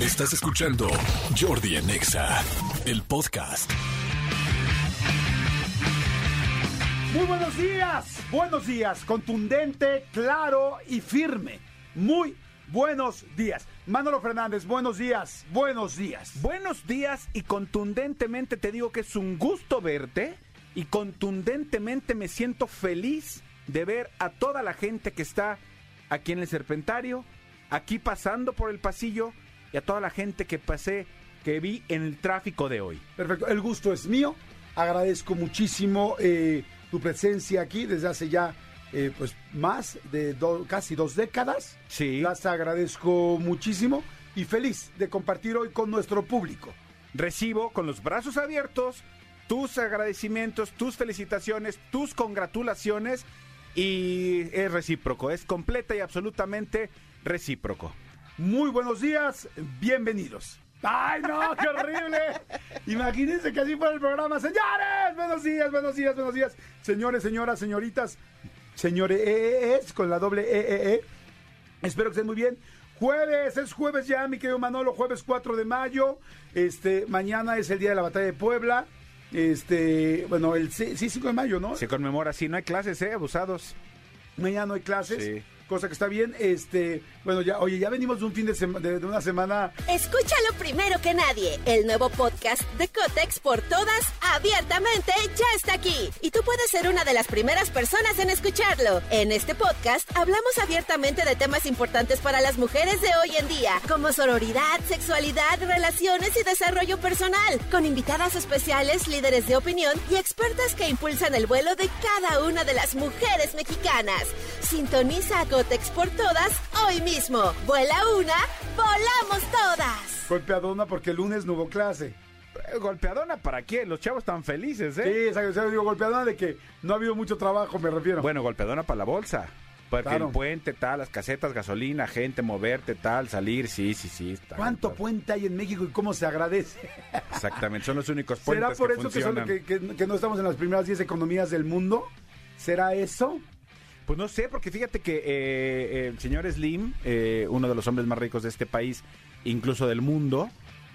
Estás escuchando Jordi Anexa, el podcast. Muy buenos días, buenos días, contundente, claro y firme. Muy buenos días. Manolo Fernández, buenos días, buenos días. Buenos días y contundentemente te digo que es un gusto verte y contundentemente me siento feliz de ver a toda la gente que está aquí en el Serpentario, aquí pasando por el pasillo y a toda la gente que pasé, que vi en el tráfico de hoy. Perfecto, el gusto es mío. Agradezco muchísimo eh, tu presencia aquí desde hace ya eh, pues más de do- casi dos décadas. Sí. Las agradezco muchísimo y feliz de compartir hoy con nuestro público. Recibo con los brazos abiertos tus agradecimientos, tus felicitaciones, tus congratulaciones y es recíproco, es completa y absolutamente recíproco. Muy buenos días, bienvenidos. ¡Ay, no! ¡Qué horrible! Imagínense que así fuera el programa. Señores, buenos días, buenos días, buenos días. Señores, señoras, señoritas, señores, con la doble EEE. Espero que estén muy bien. Jueves, es jueves ya, mi querido Manolo, jueves 4 de mayo. Este, mañana es el día de la batalla de Puebla. Este, bueno, el sí, sí, 5 de mayo, ¿no? Se conmemora así, no hay clases, ¿eh? Abusados. Mañana no hay clases, Sí. Cosa que está bien. Este, bueno, ya, oye, ya venimos de un fin de, sema- de- de una semana Escúchalo primero que nadie. El nuevo podcast de Cotex por todas, abiertamente, ya está aquí. Y tú puedes ser una de las primeras personas en escucharlo. En este podcast hablamos abiertamente de temas importantes para las mujeres de hoy en día, como sororidad, sexualidad, relaciones y desarrollo personal, con invitadas especiales, líderes de opinión y expertas que impulsan el vuelo de cada una de las mujeres mexicanas. Sintoniza a Cotex por todas hoy mismo. Vuela una, volamos todas. golpeadona porque el lunes no hubo clase. Eh, Golpeadona, ¿para qué? Los chavos están felices, Sí, ¿eh? exacto, o sea, digo golpeadona de que no ha habido mucho trabajo, me refiero. Bueno, golpeadona para la bolsa. Porque Claro. el puente, tal, las casetas, gasolina, gente, moverte, tal, salir, sí, sí, sí. está- ¿Cuánto puente hay en México y cómo se agradece? Exactamente, son los únicos puentes ¿Será por que eso que, son- funcionan. que, que- que no estamos en las primeras 10 economías del mundo? ¿Será eso? Pues no sé, porque fíjate que eh, eh, el señor Slim, eh, uno de los hombres más ricos de este país, incluso del mundo,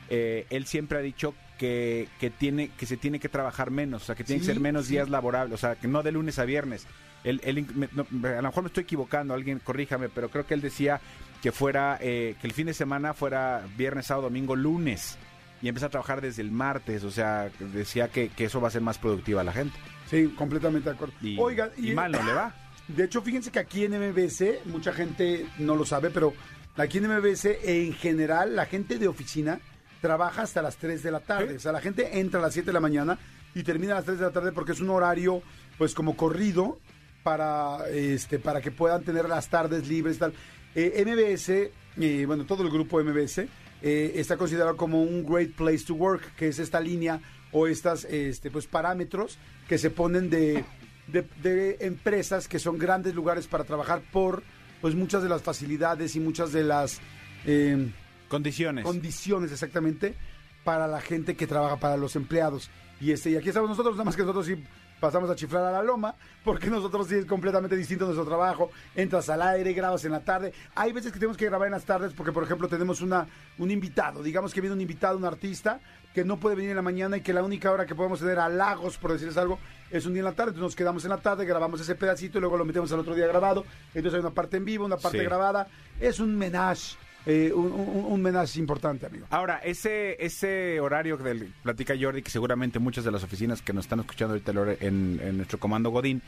eh, él siempre ha dicho que, que tiene que se tiene que trabajar menos, o sea, que tiene Sí, que ser menos sí. días laborables, o sea, que no de lunes a viernes. Él, él me- no, a lo mejor me estoy equivocando, alguien corríjame, pero creo que él decía que fuera eh, que el fin de semana fuera viernes, sábado, domingo, lunes y empezar a trabajar desde el martes, o sea, decía que, que eso va a ser más productiva a la gente. Sí, completamente de acuerdo. Y, Oigan, y mal no le va. De hecho, fíjense que aquí en MBS, mucha gente no lo sabe, pero aquí en MBS en general la gente de oficina trabaja hasta las 3 de la tarde. Sí. O sea, la gente entra a las 7 de la mañana y termina a las 3 de la tarde porque es un horario pues como corrido para este para que puedan tener las tardes libres y tal. Eh, MBS, eh, bueno, todo el grupo MBS eh, está considerado como un great place to work, que es esta línea o estas este, pues parámetros que se ponen de, de, de empresas que son grandes lugares para trabajar por pues muchas de las facilidades y muchas de las eh, Condiciones. condiciones exactamente para la gente que trabaja para los empleados. Y este, y aquí estamos nosotros, nada más que nosotros sí pasamos a chiflar a la loma, porque nosotros sí es completamente distinto nuestro trabajo. Entras al aire, grabas en la tarde. Hay veces que tenemos que grabar en las tardes porque, por ejemplo, tenemos una, un invitado. Digamos que viene un invitado, un artista, que no puede venir en la mañana y que la única hora que podemos tener a Lagos, por decirles algo, es un día en la tarde. Entonces nos quedamos en la tarde, grabamos ese pedacito y luego lo metemos al otro día grabado. Entonces hay una parte en vivo, una parte Sí. grabada. Es un menage, eh, un, un, importante, amigo. Ahora, ese ese horario del platica Jordi, que seguramente muchas de las oficinas que nos están escuchando ahorita en, en nuestro comando Godín,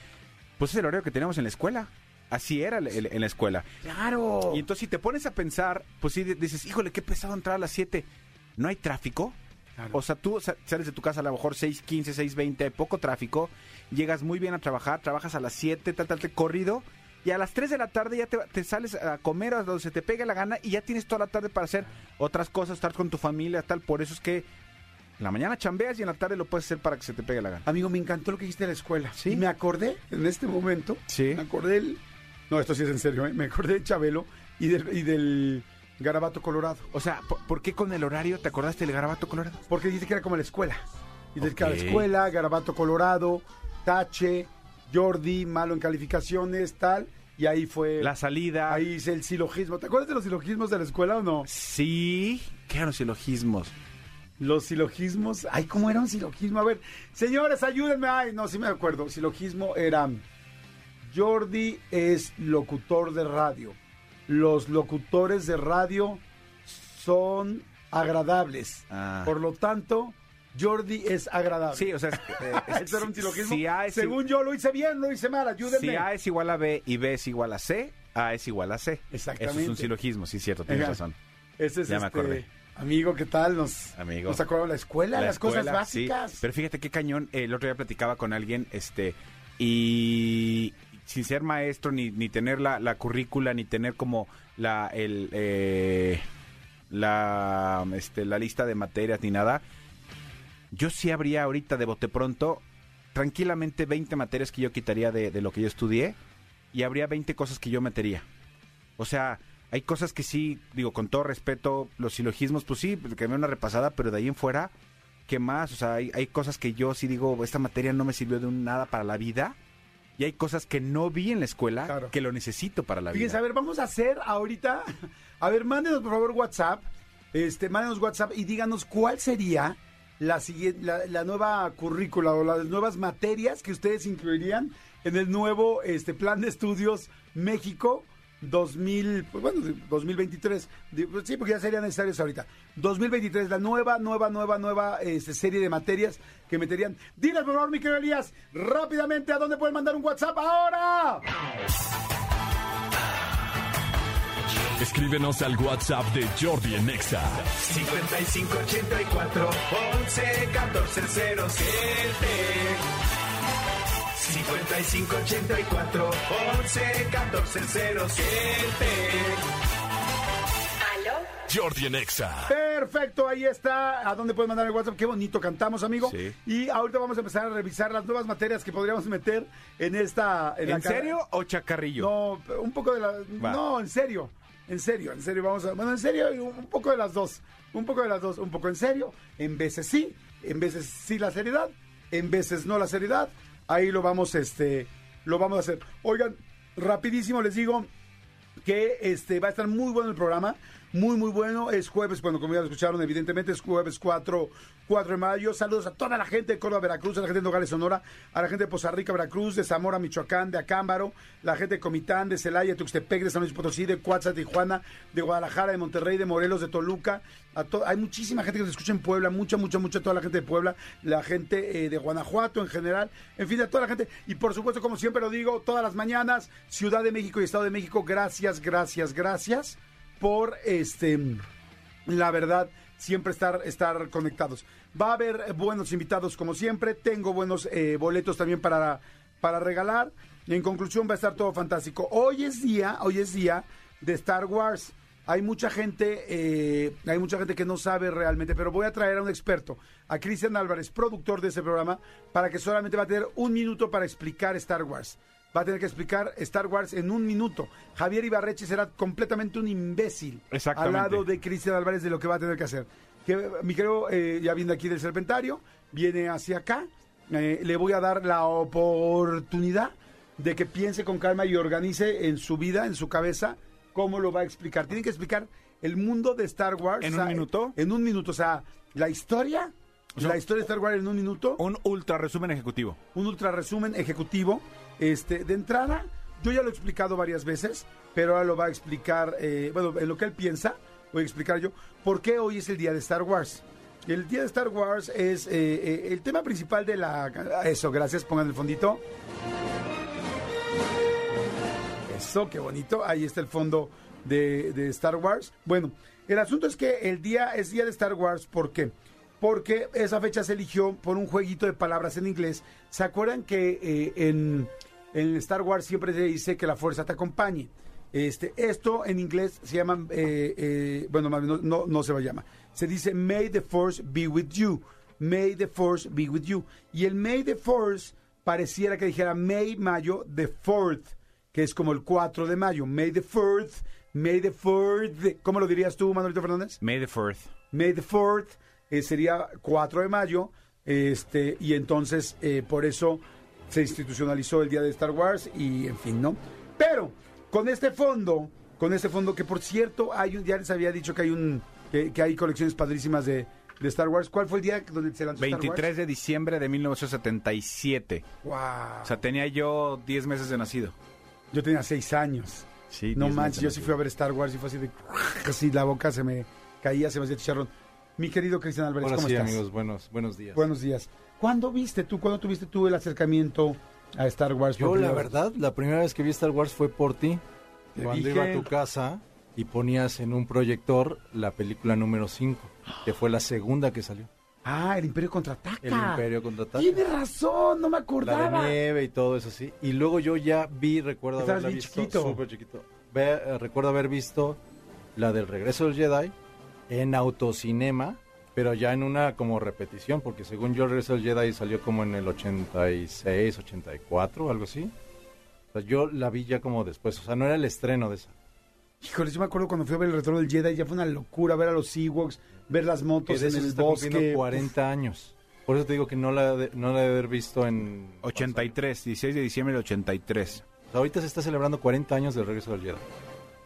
pues es el horario que teníamos en la escuela. Así era el- el- en la escuela. Claro. Y entonces si te pones a pensar, pues sí dices, híjole, qué pesado entrar a las 7. ¿No hay tráfico? Claro. O sea, tú sa- sales de tu casa a lo mejor 6.15, 6.20, hay poco tráfico, llegas muy bien a trabajar, trabajas a las 7, tal, tal, tal, corrido, y a las 3 de la tarde ya te, te sales a comer a donde se te pegue la gana y ya tienes toda la tarde para hacer otras cosas, estar con tu familia, tal. Por eso es que en la mañana chambeas y en la tarde lo puedes hacer para que se te pegue la gana. Amigo, me encantó lo que dijiste de la escuela. Sí. Y me acordé en este momento. Sí. Me acordé del. No, esto sí es en serio, ¿eh? Me acordé de Chabelo y del, y del Garabato Colorado. O sea, ¿por, por qué con el horario te acordaste del garabato colorado? Porque dice que era como la escuela. Y de que era la escuela, Garabato Colorado, Tache, Jordi, malo en calificaciones, tal. Y ahí fue. La salida. Ahí hice el silogismo. ¿Te acuerdas de los silogismos de la escuela o no? Sí, ¿qué eran los silogismos? Los silogismos. Ay, ¿cómo era un silogismo? A ver, señores, ayúdenme. Ay, no, sí me acuerdo. Silogismo era. Jordi es locutor de radio. Los locutores de radio son agradables. Ah. Por lo tanto, Jordi es agradable. Sí, o sea, eh, ¿Eso era un silogismo? Si A es, Según yo lo hice bien, lo hice mal. Ayúdenme. si A es igual a B y B es igual a C, A es igual a C. Exactamente. Eso es un silogismo, sí, cierto, tienes Ajá. razón. Ese es Ya me este, acordé. Amigo, ¿qué tal? Nos, Amigo. nos de la escuela, La las cosas sí. básicas. Pero fíjate qué cañón. El otro día platicaba con alguien, este, y sin ser maestro, ni, ni tener la, la currícula, ni tener como la, el, eh, la, este, la lista de materias, ni nada. Yo sí habría ahorita de bote pronto, tranquilamente 20 materias que yo quitaría de, de lo que yo estudié, y habría 20 cosas que yo metería. O sea, hay cosas que sí, digo, con todo respeto, los silogismos, pues sí, que me una repasada, pero de ahí en fuera, ¿qué más? O sea, hay, hay cosas que yo sí digo, esta materia no me sirvió de un nada para la vida. Y hay cosas que no vi en la escuela Claro. que lo necesito para la Fíjense, a vida. ver, vamos a hacer ahorita. A ver, mándenos por favor WhatsApp. Este, mándenos WhatsApp y díganos cuál sería la, la, la nueva currícula o las nuevas materias que ustedes incluirían en el nuevo este, plan de estudios México 2000, pues bueno, 2023. Di- pues Sí, porque ya serían necesarios ahorita. 2023, la nueva, nueva, nueva, nueva este, serie de materias que meterían. Diles, por favor, mi querido Elías, rápidamente, ¿a dónde pueden mandar un WhatsApp ahora? Escríbenos al WhatsApp de Jordi en Exa. 5584 11 14 07 5584 11 14 07 Jordi en Exa. Perfecto, ahí está. ¿A dónde pueden mandar el WhatsApp? Qué bonito cantamos, amigo. Sí. Y ahorita vamos a empezar a revisar las nuevas materias que podríamos meter en esta. En, la ¿En cara- serio o chacarrillo? No, un poco de la. Va. No, en serio. En serio, en serio. Vamos a. Bueno, en serio, un poco de las dos. Un poco de las dos. Un poco en serio. En veces sí. En veces sí la seriedad. En veces no la seriedad. Ahí lo vamos, este. Lo vamos a hacer. Oigan, rapidísimo les digo que este va a estar muy bueno el programa, muy muy bueno, es jueves, bueno, como ya lo escucharon, evidentemente es jueves 4, 4 de mayo, saludos a toda la gente de Córdoba, Veracruz, a la gente de Nogales, Sonora, a la gente de Poza Rica, Veracruz, de Zamora, Michoacán, de Acámbaro, la gente de Comitán, de Celaya, Tuxtepec, de San Luis Potosí, de Cuatza, Tijuana, de Guadalajara, de Monterrey, de Morelos, de Toluca, a hay muchísima gente que nos escucha en Puebla, mucha, mucha, mucha, toda la gente de Puebla, la gente eh, de Guanajuato en general, en fin, a toda la gente, y por supuesto, como siempre lo digo, todas las mañanas, Ciudad de México y Estado de México, gracias, gracias, gracias por este la verdad, siempre estar, estar conectados. Va a haber buenos invitados como siempre, tengo buenos eh, boletos también para, para regalar. En conclusión va a estar todo fantástico. Hoy es día, hoy es día de Star Wars. Hay mucha gente, eh, hay mucha gente que no sabe realmente, pero voy a traer a un experto, a Cristian Álvarez, productor de ese programa, para que solamente va a tener un minuto para explicar Star Wars. Va a tener que explicar Star Wars en un minuto. Javier Ibarreche será completamente un imbécil al lado de Cristian Álvarez de lo que va a tener que hacer. Que, mi querido, eh, ya viene aquí del Serpentario, viene hacia acá. eh, le voy a dar la oportunidad de que piense con calma y organice en su vida, en su cabeza, cómo lo va a explicar. Tiene que explicar el mundo de Star Wars. ¿En o sea, un minuto? En un minuto, o sea, la historia, la historia de Star Wars en un minuto Un ultra resumen ejecutivo. un ultra resumen ejecutivo. Este, de entrada, yo ya lo he explicado varias veces, pero ahora lo va a explicar, eh, bueno, en lo que él piensa, voy a explicar yo, por qué hoy es el día de Star Wars. El día de Star Wars es eh, eh, el tema principal de la... Eso, gracias, pongan el fondito. Eso, qué bonito. Ahí está el fondo de, de Star Wars. Bueno, el asunto es que el día es día de Star Wars. ¿Por qué? Porque esa fecha se eligió por un jueguito de palabras en inglés. ¿Se acuerdan que en, en Star Wars siempre se dice que la fuerza te acompañe. Este, esto en inglés se llama, eh, eh, bueno, no, no, no se va a llamar. Se dice May the Force be with you. May the Force be with you. Y el May the Force pareciera que dijera May, mayo, the fourth, que es como el 4 de mayo. May the fourth, May the fourth. ¿Cómo lo dirías tú, Manuelito Fernández? May the fourth. May the 4th eh, sería 4 de mayo, este, y entonces eh, por eso se institucionalizó el día de Star Wars y en fin, ¿no? Pero con este fondo, con este fondo que por cierto hay un, ya les había dicho que hay un que, que hay colecciones padrísimas de, de Star Wars. ¿Cuál fue el día donde se lanzó 23 de diciembre de 1977. Star Wars? Wow. O sea, tenía yo 10 meses de nacido. yo tenía 6 años. Sí, No 10 manches, yo sí fui a ver Star Wars y fue así de casi la boca se me caía, se me hacía chicharrón. Mi querido Cristian Álvarez, Ahora ¿cómo sí, estás? amigos, buenos, buenos días. Buenos días. ¿Cuándo viste tú, cuándo tuviste tú el acercamiento a Star Wars? Yo, la verdad, la primera vez que vi Star Wars fue por ti. Te Cuando dije. iba a tu casa y ponías en un proyector la película número 5, que fue la segunda que salió. Ah, el Imperio contraataca. El Imperio contraataca. Tienes razón, no me La acordaba. de nieve y todo eso así. Y luego yo ya vi, recuerdo Estabas haberla visto. chiquito. Súper chiquito. Ve- eh, recuerdo haber visto la del regreso del Jedi en autocinema, pero ya en una como repetición, porque según yo el regreso del Jedi salió como en el 86, 84, algo así. O sea, yo la vi ya como después, o sea, no era el estreno de esa. Híjole, yo me acuerdo cuando fui a ver el retorno del Jedi, ya fue una locura ver a los Ewoks, ver las motos en el está bosque. cumpliendo 40 años. Por eso te digo que no la, de- no la he de haber visto en... 83, 16 de diciembre del 83. O sea, ahorita se está celebrando 40 años del regreso del Jedi.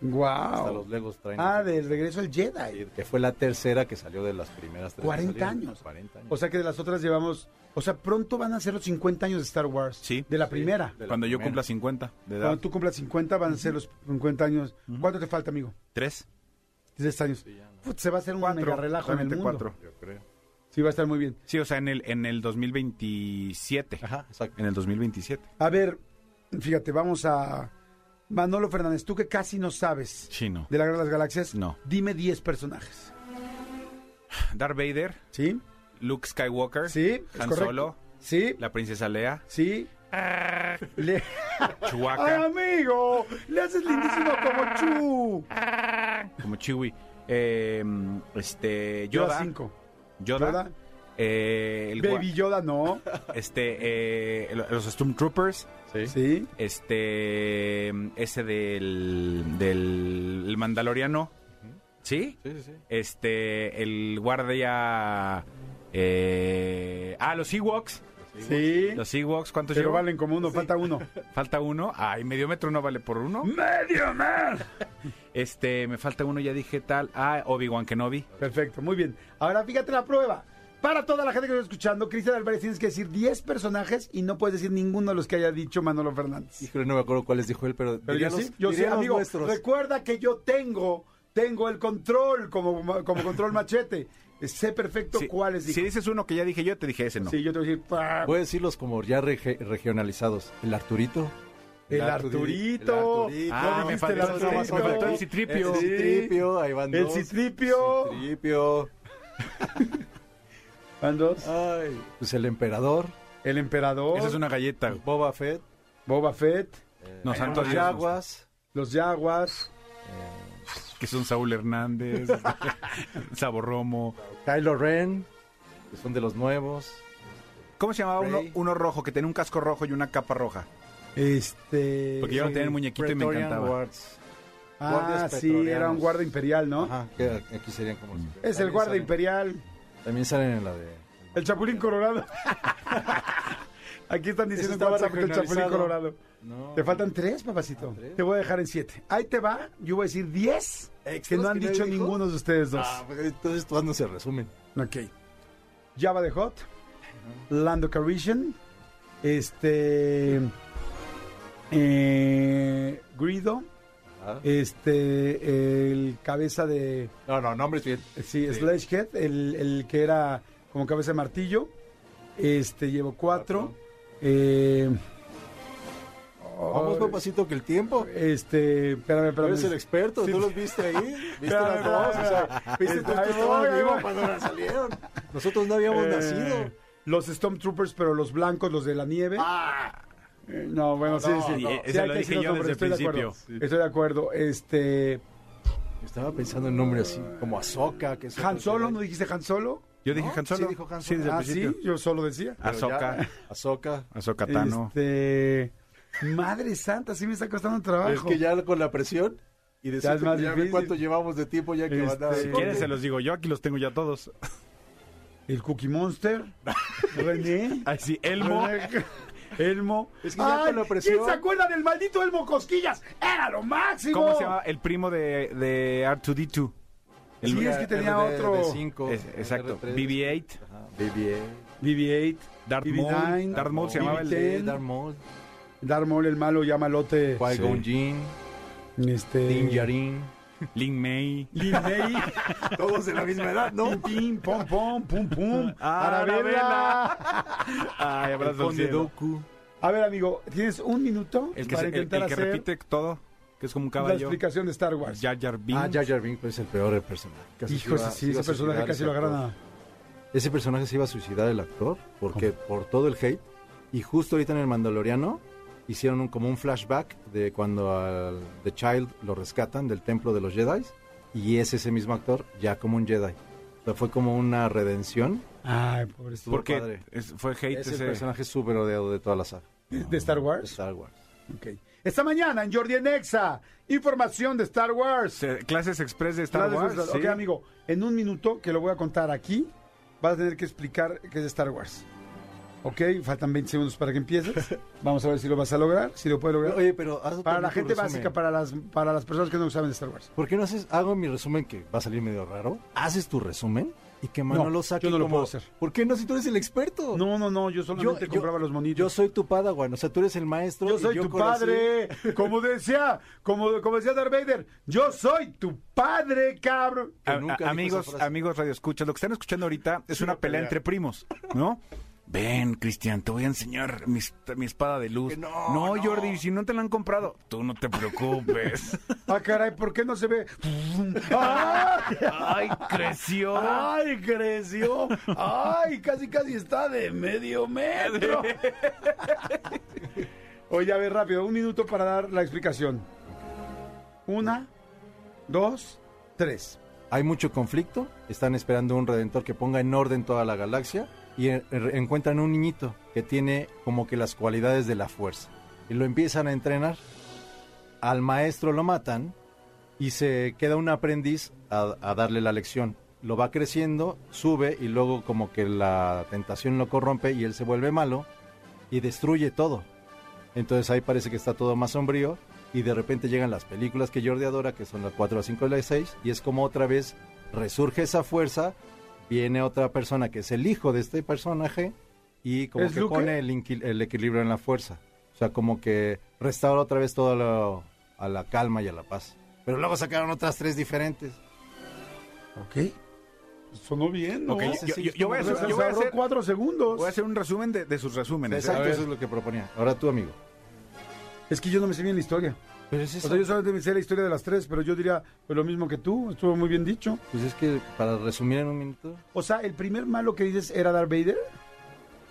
Hasta Wow. los Legos traen. Ah, del regreso del Sí, Jedi. que fue la tercera que salió de las primeras tres. que 40 salieron. años. 40 años. O sea que de las otras llevamos, o sea, pronto van a ser los 50 años de Star Wars. Sí. De la Sí, primera. de la Cuando yo primera. cumpla 50 de edad. Cuando tú cumplas 50 van a ser los 50 años. ¿Cuánto te falta, amigo? ¿Tres? 10 años. Sí, no, Put, se va a hacer un mega relajo en el realmente mundo. cuatro. yo creo. Sí, va a estar muy bien. Sí, o sea, en el, en el 2027. Ajá, exacto. En el 2027. A ver, fíjate, vamos a... Manolo Fernández, tú que casi no sabes Chino. de la Guerra de las Galaxias, No. dime 10 personajes. Darth Vader, ¿Sí? Luke Skywalker, Sí, es Han correcto. Solo, ¿Sí? la princesa Lea, ¿Sí? Le... ¡Ay, Chewbacca, amigo! ¡Le haces lindísimo como Chu! como Chewie, eh, este, Yoda Yoda, 5. Yoda, Yoda. Eh, el Baby Yoda, no. este, eh, los Stormtroopers, Sí. ¿Sí? este, ese del, del el Mandaloriano, ¿sí? Sí, sí, sí. Este, el guardia, eh, ah, los Ewoks, Sí. los Ewoks, ¿cuántos Pero llevo? valen como uno, falta uno. Falta uno. Ay, medio metro no vale por uno. ¡Medio man! Este, me falta uno, ya dije tal. Ah, Obi-Wan Kenobi. Perfecto, muy bien. Ahora fíjate la prueba. Para toda la gente que está escuchando, Cristian Álvarez tienes que decir 10 personajes y no puedes decir ninguno de los que haya dicho Manolo Fernández. Híjole, no me acuerdo cuáles dijo él, pero, yo los, sí, yo sí, amigo. nuestros. Recuerda que yo tengo, tengo el control como, como control machete. Sé perfecto cuáles dijo. Si dices uno que ya dije yo, te dije ese no. Sí, yo te voy a decir. ¡pah! Voy a decirlos como ya regionalizados. El Arturito. El Arturi- Arturito. el Arturito. Ah, ¿No me dijiste el Arturito? el Citripio. El. Citripio, ahí van El dos. Citripio. Citripio. Van dos. Ay, pues el Emperador. El emperador. Esa es una galleta. Boba Fett. Boba Fett. No, santo los. Yaguas. Los Yaguas. Que son Saúl Hernández. Saborromo. Kylo Ren. Que son de los nuevos. ¿Cómo se llamaba uno, uno rojo que tenía un casco rojo y una capa roja? Este. Porque yo no tenía el muñequito y me encantaba. Guards. Ah, sí, era un guardia imperial, ¿no? Ajá, que aquí serían como los- Es el guardia imperial. También salen en la de... El Chapulín Colorado. Aquí están diciendo que el Chapulín. Colorado. No. Te faltan tres, papacito. ¿Tres? Te voy a dejar en siete. Ahí te va. Yo voy a decir diez que ¿Extras no han que dicho ninguno de ustedes dos. Ah, pues entonces todas no se resumen. Ok. Java de Hot. Lando Calrissian. Este. eh, Grido. Ajá. Este. El cabeza de. No, no, nombres bien. Sí, Sledgehead. El, el que era como cabeza de martillo. Este, llevo cuatro. Eh, Vamos oh, papacito que el tiempo. Este, espérame, espérame. Eres el experto, Sí. tú los viste ahí. Viste Espérame, las dos, o sea, viste tú que estabas voy, ahí vivo voy. cuando salieron. Nosotros no habíamos Eh, nacido. Los Stormtroopers, pero los blancos, los de la nieve. Ah, No, bueno, sí, sí. no. Sí, Ese hay lo que dije decir yo los desde el estoy de acuerdo. principio. Estoy de acuerdo. Este. Estaba pensando en nombre así, como. Que otro ¿Han Solo? ¿No dijiste Han Solo? Yo dije ¿No? Han Solo. Sí, dijo Han Sí, desde el Ah, principio. sí, yo solo decía. Ya- Ahsoka. Ahsoka Tano. Este. Madre santa, sí me está costando trabajo. Es que ya con la presión y Ya decir ya ve difícil. cuánto llevamos de tiempo ya que Este, van a... Si Si quieren se los digo yo, aquí los tengo ya todos. El Cookie Monster. René. Ay, sí, Elmo. René, Elmo. Es que ya con la presión- ¿Quién se acuerda del maldito Elmo Cosquillas? ¡Era lo máximo! ¿Cómo se llama? El primo de, de R2D2. El- Sí, es que tenía otro. cinco, Es- exacto. R3. BB-8. Ajá, BB-8. BB-8. Darth BB-9, Maul. Darth Maul se llamaba el... BB-10. Darth Maul, Darth Maul, el malo, ya malote. Qui-Gon Jinn, Este... Din Djarin. Lin May. Lin May. Todos de la misma edad, ¿no? Pim, pim, pom, pom, pum, pum. Ah, Arabella. Ay, abrazo al cielo. A ver, amigo, ¿tienes un minuto El que, para se- el- intentar el que hacer repite todo, que es como un la caballo. explicación de Star Wars? Jar Jar Binks. Ah, Jar Jar Binks pues, es el peor personaje. Casi Hijo, iba- sí, ese personaje casi lo actor. agarran a... Ese personaje se iba a suicidar el actor porque por todo el hate y justo ahorita en el Mandaloriano hicieron un, como un flashback de cuando al The Child lo rescatan del templo de los Jedi y es ese mismo actor ya como un Jedi. O sea, fue como una redención. Ay, pobrecito. Estuvo Porque padre. es- fue hate Es el ese. personaje súper odiado de toda la saga. ¿De Star De Wars? Star Wars. Ok. Esta mañana en Jordi en Exa, información de Star Wars. se- Clases express de Star Clases Wars. sí. Ok, amigo, en un minuto que lo voy a contar aquí, vas a tener que explicar qué es Star Wars. Ok, faltan 20 segundos para que empieces. Vamos a ver si lo vas a lograr, si lo puedes lograr. Oye, pero haz para la gente resumen. básica, para las, para las personas que no saben de Star Wars. ¿Por qué no haces, hago mi resumen que va a salir medio raro? Haces tu resumen y que Manolo No, saque yo no lo como- puedo hacer. ¿Por qué no si tú eres el experto? No, no, no, yo solamente Yo- compraba yo- los monitos. Yo soy tu padawan, o sea, tú eres el maestro. Yo y soy tu conocí- padre. Como decía, como, como decía Darth Vader, yo soy tu padre, cabrón. que A- nunca a- dijo amigos, amigos Radio Escuchas, lo que están escuchando ahorita es una pelea entre primos, ¿no? Ven, Cristian, te voy a enseñar mi, espada de luz. No. Jordi, si no te la han comprado, tú no te preocupes. Ah, caray, ¿por qué no se ve? ¡Ay! ¡Ay, creció! ¡Ay, creció! ¡Ay, casi, casi está de medio metro! Oye, a ver, rápido, un minuto para dar la explicación. Una, dos, tres. Hay mucho conflicto, están esperando un redentor que ponga en orden toda la galaxia y encuentran un niñito que tiene como que las cualidades de la fuerza. Y lo empiezan a entrenar. Al maestro lo matan y se queda un aprendiz a, a darle la lección. Lo va creciendo, sube y luego como que la tentación lo corrompe y él se vuelve malo y destruye todo. Entonces ahí parece que está todo más sombrío y de repente llegan las películas que Jordi adora, que son las 4, las 5 y las 6, y es como otra vez resurge esa fuerza, viene otra persona que es el hijo de este personaje y como ¿Es que Luke? pone el, el equilibrio en la fuerza. O sea, como que restaura otra vez todo lo- a la calma y a la paz. Pero luego sacaron otras tres diferentes. Ok. Sonó bien, ¿no? Ok, Ese yo, sí yo- yo voy a Se hacer, yo voy a hacer- cuatro segundos. voy a hacer un resumen de, de sus resúmenes. ¿eh? Exacto, eso es lo que proponía. Ahora tú, amigo. Es que yo no me sé bien la historia. Pero es O eso. sea, yo solamente me sé la historia de las tres, pero yo diría pues, lo mismo que tú. Estuvo muy bien dicho. Pues es que para resumir en un minuto, O sea, el primer malo que dices era Darth Vader.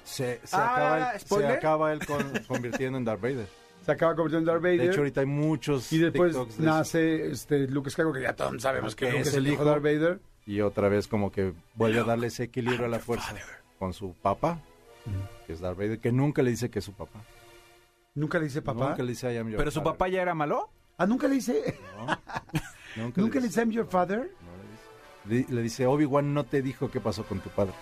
se, se Ah, acaba, él, se acaba él con- convirtiendo en Darth Vader. Se acaba convirtiendo en Darth Vader. De hecho, ahorita hay muchos y después TikToks de nace este, Luke Skywalker, que ya todos sabemos que es es el hijo de. Darth Vader. Y otra vez como que vuelve a darle ese equilibrio a la fuerza con su papá, que es Darth Vader, que nunca le dice que es su papá. Nunca le dice papá. Nunca le dice I am your Pero su father. papá ya era malo. Ah, nunca le dice. No, Nunca le dice I'm your father. no le dice. Le, le dice, Obi-Wan no te dijo qué pasó con tu padre.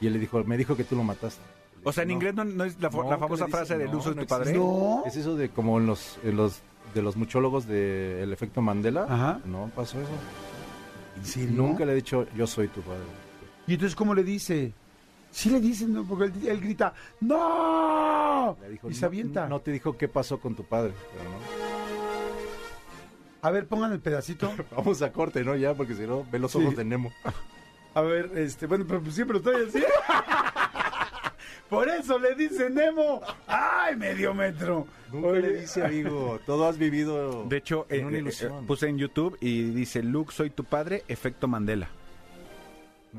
Y él le dijo, me dijo que tú lo mataste. O sea, en inglés no, no es la, famosa dice, frase del no, uso de no tu padre. No. Es eso de como en los, en los de los muchólogos del efecto Mandela. Ajá. No pasó eso. ¿En serio? Nunca le he dicho, yo soy tu padre. ¿Y entonces cómo le dice? Sí le dicen, ¿no? porque él, él grita, ¡No! Le dijo, y se "No- avienta. No, te dijo qué pasó con tu padre. Pero no. A ver, pongan el pedacito. Vamos a corte, ¿no? Ya, porque si no, ve los Sí. ojos de Nemo. A ver, este, bueno, pero pues siempre lo estoy así. Por eso le dice Nemo. ¡Ay, medio metro! Nunca Oye, le dice, amigo, todo has vivido De hecho, en eh, una eh, ilusión. puse en YouTube y dice, Luke, soy tu padre, efecto Mandela.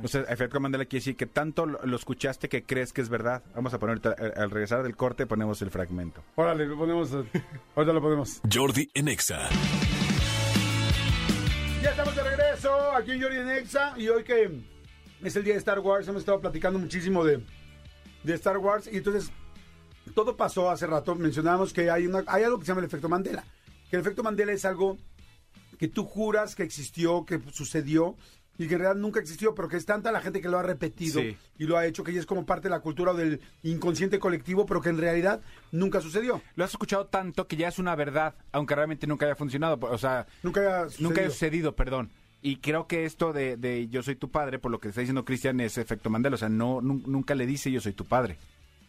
O sea, efecto Mandela quiere decir que tanto lo, lo escuchaste que crees que es verdad. Vamos a poner eh, al regresar del corte, ponemos el fragmento. Órale, lo ponemos. Ahorita lo ponemos. Jordi en Exa. Ya estamos de regreso aquí en Jordi en Exa. Y hoy que es el día de Star Wars, hemos estado platicando muchísimo de, de Star Wars. Y entonces, todo pasó hace rato. Mencionábamos que hay, una, hay algo que se llama el efecto Mandela. Que el efecto Mandela es algo que tú juras que existió, que sucedió. Y que en realidad nunca existió, pero que es tanta la gente que lo ha repetido Sí. y lo ha hecho, que ya es como parte de la cultura o del inconsciente colectivo, pero que en realidad nunca sucedió. Lo has escuchado tanto que ya es una verdad, aunque realmente nunca haya funcionado. O sea, Nunca haya sucedido. nunca haya sucedido, perdón. Y creo que esto de, de yo soy tu padre, por lo que está diciendo Cristian, es efecto Mandela. O sea, no, nun- nunca le dice yo soy tu padre.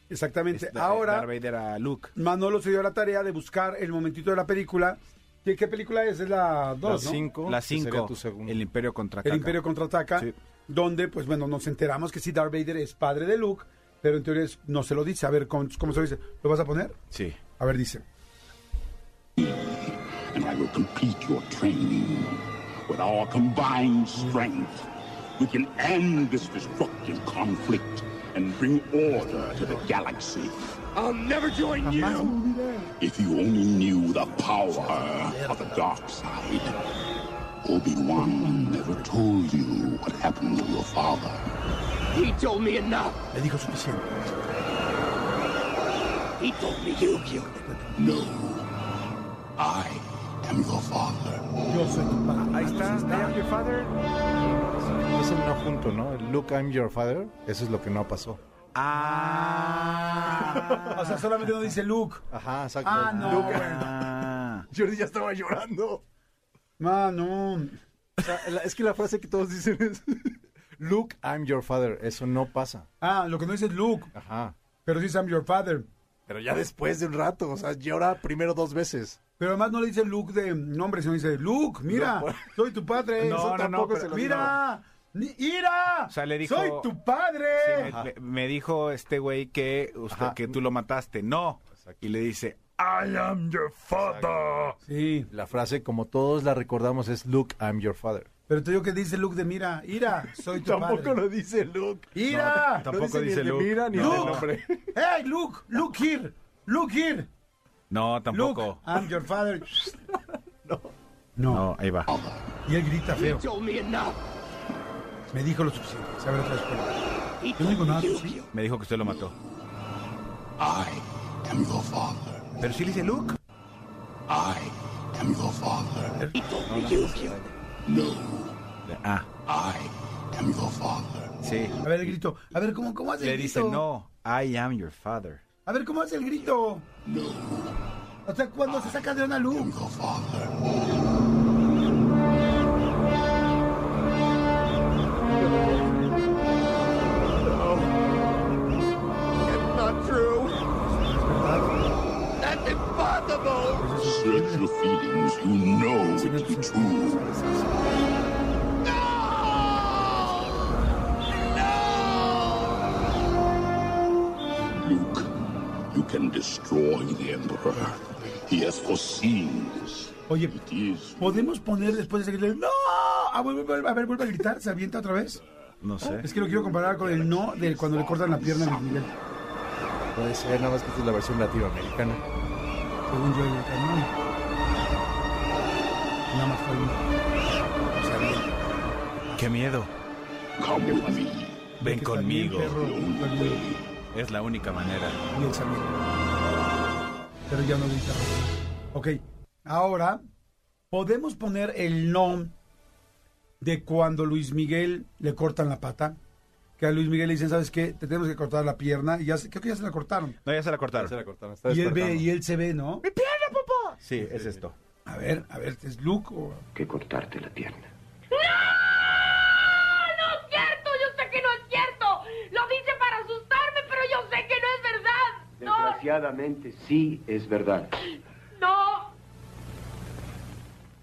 Exactamente. Es- Ahora, Darth Vader a Luke. Manolo se dio la tarea de buscar el momentito de la película. ¿Qué, qué película es? Es la 2, La ¿no? 5. La que sería 5, tu segundo. el Imperio contra El Imperio contraataca. Sí. Donde, pues bueno, nos enteramos que sí, Darth Vader es padre de Luke, pero en teoría es- no se lo dice. A ver, ¿cómo, cómo se lo dice? ¿Lo vas a poner? Sí. A ver, dice. and I will complete your training. With our combined strength, we can end this destructive conflict and bring order to the galaxy. I'll never join you. If you only knew the power of the dark side. Obi-Wan never told you what happened to your father. He told me enough. Le dijo suficiente. He told me you killed him. No. I am your father. Yo soy tu padre. Ahí está, I am your father. Es el no junto, ¿no? El Look, I'm your father. Eso es lo que no pasó. Ah. O sea, solamente no dice Luke. Ajá, exacto. Ah, no. Luke- Ah. Jordi ya estaba llorando. Ah, no. O sea, la- es que la frase que todos dicen es Look, I'm your father. Eso no pasa. Ah, lo que no dice es Luke, Ajá. pero dice I'm your father. Pero ya después de un rato, o sea, llora primero dos veces. Pero además no le dice Luke de nombre, sino dice Luke, mira, No, por- soy tu padre. No, Eso no, no, tampoco pero- se lo Mira, ni- ira. O sea, le dijo- soy tu padre. Sí, me, dijo este güey que usted Ajá. que tú lo mataste. No. Y le dice, I am your father. Sí, La frase, como todos la recordamos, es Look, I'm your father. pero te digo que dice Luke de mira, ira, soy tu padre. lo dice Luke. ¡Ira! Tampoco dice dice Luke. mira ni Luke. el nombre. ¡Hey, Luke! ¡Look here! ¡Look here! No, Luke, tampoco. I'm your father. no. No, ahí va. Y él grita feo. Told me enough. Me dijo lo suficiente. Sabe otra vez. He Yo no digo me nada, ¿sí? Me dijo que usted lo mató. I am your father. Pero sí le dice Luke. I am your father. No. Ah, I am your father. sí. A ver el grito. A ver, ¿cómo, cómo hace Le el dice, grito? no, I am your father. A ver, ¿cómo hace el grito? No. O sea, cuando se saca de una luz. Your father. Search your feelings. You know it to be true. Luke, you can destroy the Emperor. He has foreseen this. Oye, ¿podemos poner después de ese grito? ¡No! A ver, vuelve- a ver, vuelve a gritar. ¿Se avienta otra vez? No sé. Es que lo quiero comparar con el no de cuando le cortan la pierna a Miguel. Puede ser, nada más que esta es la versión latinoamericana. Según yo, el no. Nada más fue uno. O sea, bien. Qué miedo. come with me. Ven Que bien, conmigo. perro, bien. Es la única manera. Y él sabía. Pero ya no grita. Ok, ahora podemos poner el no de cuando Luis Miguel le cortan la pata. Que a Luis Miguel le dicen, ¿sabes qué? Te tenemos que cortar la pierna. Y ya se- creo que ya se la cortaron. No, ya se la cortaron. Se la cortaron, está Y él ve, y él se ve, ¿no? Sí, es esto. A ver, a ver, ¿es Luke o...? que cortarte la pierna. ¡No es cierto! Yo sé que no es cierto. Lo dice para asustarme, pero yo sé que no es verdad. No, Desgraciadamente sí es verdad. no.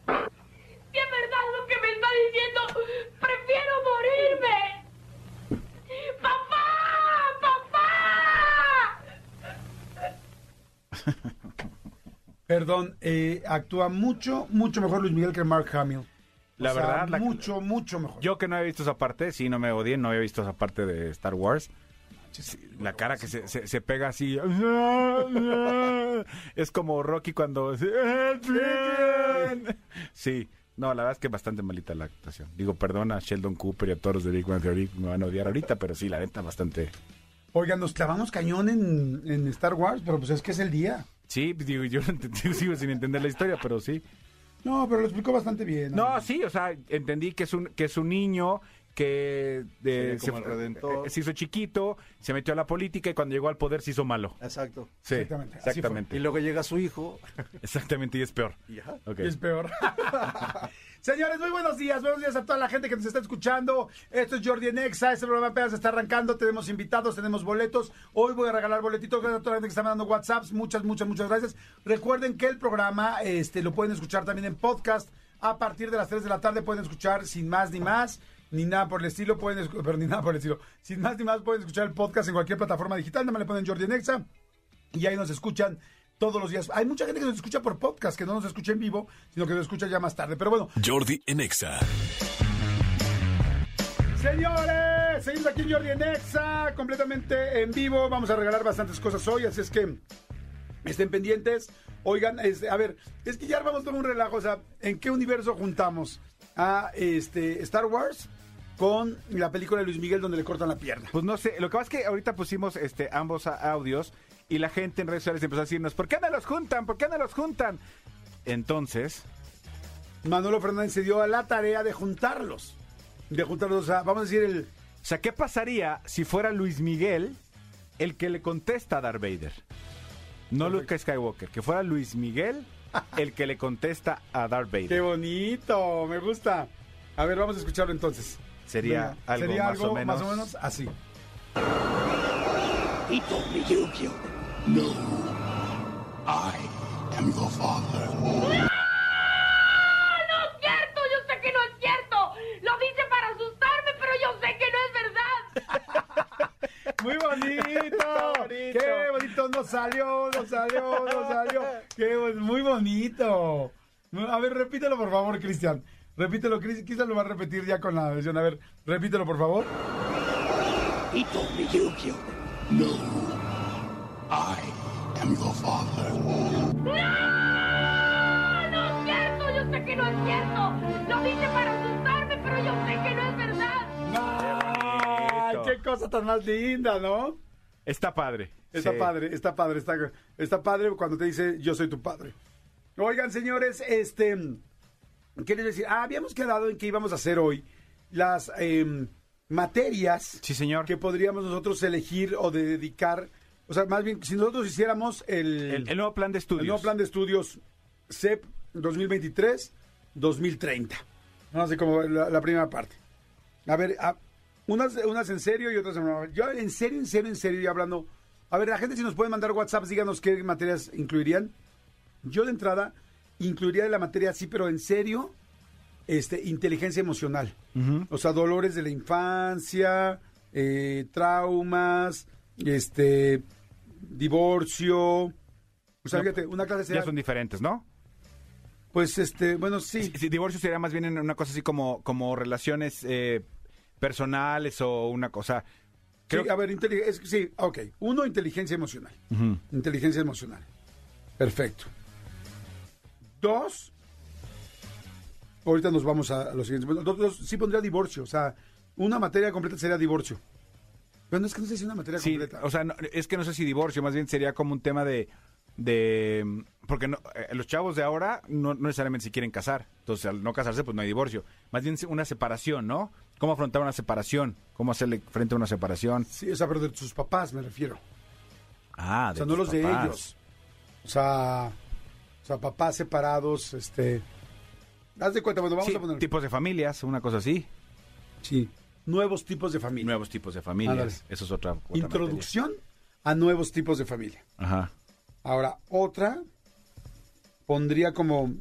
Si es verdad lo que me está diciendo, prefiero morirme. ¡Papá! ¡Papá! Perdón, eh, actúa mucho, mucho mejor Luis Miguel que Mark Hamill. La O sea, verdad, la- mucho, mucho mejor. Yo que no había visto esa parte, sí, no me odien, no había visto esa parte de Star Wars. Sí, La cara que se, se- se pega así. Es como Rocky cuando... Sí, no, la verdad es que bastante malita la actuación. Digo, perdona a Sheldon Cooper y a todos los de Big Bang Theory, me van a odiar ahorita, pero sí, la neta, bastante... Oigan, nos clavamos cañón en, en Star Wars, pero pues es que es el día. Sí, digo, yo entendí, sigo sin entender la historia, pero sí. No, pero lo explicó bastante bien. No, sí, o sea, entendí que es un, que es un niño que eh, Sería como el fue- redentor. eh, se hizo chiquito, se metió a la política y cuando llegó al poder se hizo malo. Exacto. Sí, Exactamente, así exactamente. Y luego llega su hijo. Exactamente, y es peor. Y ajá. Ok. Es peor. Señores, muy buenos días. Buenos días a toda la gente que nos está escuchando. Esto es Jordi en Exa. Este programa apenas está arrancando. Tenemos invitados, tenemos boletos. Hoy voy a regalar boletitos. Gracias a toda la gente que está mandando WhatsApps. Muchas, muchas, muchas gracias. Recuerden que el programa este, lo pueden escuchar también en podcast. A partir de las 3 de la tarde pueden escuchar sin más ni más. Ni nada por el estilo, pueden pero ni nada por el estilo. Sin más ni más, pueden escuchar el podcast en cualquier plataforma digital. Nada más le ponen Jordi en Exa y ahí nos escuchan todos los días. Hay mucha gente que nos escucha por podcast, que no nos escucha en vivo, sino que nos escucha ya más tarde. Pero bueno, Jordi en Exa. señores, seguimos aquí en Jordi en Exa, completamente en vivo. Vamos a regalar bastantes cosas hoy, así es que estén pendientes. Oigan, este, a ver, es que ya vamos todo un relajo. O sea, ¿en qué universo juntamos a este Star Wars con la película de Luis Miguel donde le cortan la pierna? Pues no sé, lo que pasa es que ahorita pusimos este ambos audios y la gente en redes sociales empezó a decirnos, ¿por qué no los juntan? ¿Por qué no los juntan? Entonces, Manolo Fernández se dio a la tarea de juntarlos. De juntarlos, o sea, vamos a decir el... o sea, ¿qué pasaría si fuera Luis Miguel el que le contesta a Darth Vader? No Luke Skywalker, que fuera Luis Miguel el que le contesta a Darth Vader. ¡Qué bonito! Me gusta. A ver, vamos a escucharlo entonces. Sería Venga, algo sería más algo o menos. más o menos así. He told me you killed him. No. I am your father. ¡No es cierto! Yo sé que no es cierto. Lo dice para asustarme, pero yo sé que no es verdad. ¡Muy bonito! bonito. ¡Qué bonito! Nos salió, nos salió, nos salió. ¡Qué muy bonito! A ver, repítelo por favor, Cristian. Repítelo, Cris- Cristian lo va a repetir ya con la versión. A ver, repítelo por favor. He told me you killed him. No. I am your father. ¡No! ¡No es cierto! Yo sé que no es cierto. Lo dice para asustarme, pero yo sé que no es verdad. ¡Ay, bonito. qué cosa tan más linda, ¿no? Está padre. Está Sí. padre, está padre, está, está padre cuando te dice yo soy tu padre. Oigan, señores, este, ¿qué les voy a decir? Ah, habíamos quedado en que íbamos a hacer hoy las em, materias Sí, señor. que podríamos nosotros elegir o de dedicar. O sea, más bien, si nosotros hiciéramos el, El, el nuevo plan de estudios. el nuevo plan de estudios CEP 2023-2030. No sé cómo la, la primera parte. A ver, a- unas, unas en serio y otras en broma. Yo en serio, en serio, en serio, y hablando. A ver, la gente si nos puede mandar WhatsApp, díganos qué materias incluirían. Yo de entrada incluiría la materia sí, pero en serio, este, inteligencia emocional. O sea, dolores de la infancia, eh, traumas, este, divorcio. O sea, No, fíjate, una clase Ya son diferentes, ¿no? pues, este, bueno, sí. Divorcio sería más bien en una cosa así como, como relaciones eh, personales o una cosa. Creo Sí, a ver, es- sí, ok. Uno, inteligencia emocional. Inteligencia emocional. Perfecto. Dos, ahorita nos vamos a, los siguientes. Bueno, dos, dos, sí pondría divorcio. O sea, una materia completa sería divorcio. Pero no es que no sé si una materia Sí, completa. o sea, no- es que no sé si divorcio, más bien sería como un tema de... de porque no, eh, los chavos de ahora no, no necesariamente se quieren casar. Entonces, al no casarse, pues no hay divorcio. Más bien una separación, ¿no? ¿Cómo afrontar una separación? ¿Cómo hacerle frente a una separación? Sí, o sea, pero de sus papás me refiero. Ah, O sea, no los de ellos. O sea, o sea, papás separados, este... Haz de cuenta, bueno, vamos Sí, a poner... tipos de familias, una cosa así. Sí, nuevos tipos de familia. Nuevos tipos de familias. Eso es otra, otra Introducción a nuevos tipos de familia. Ajá. Ahora, otra pondría como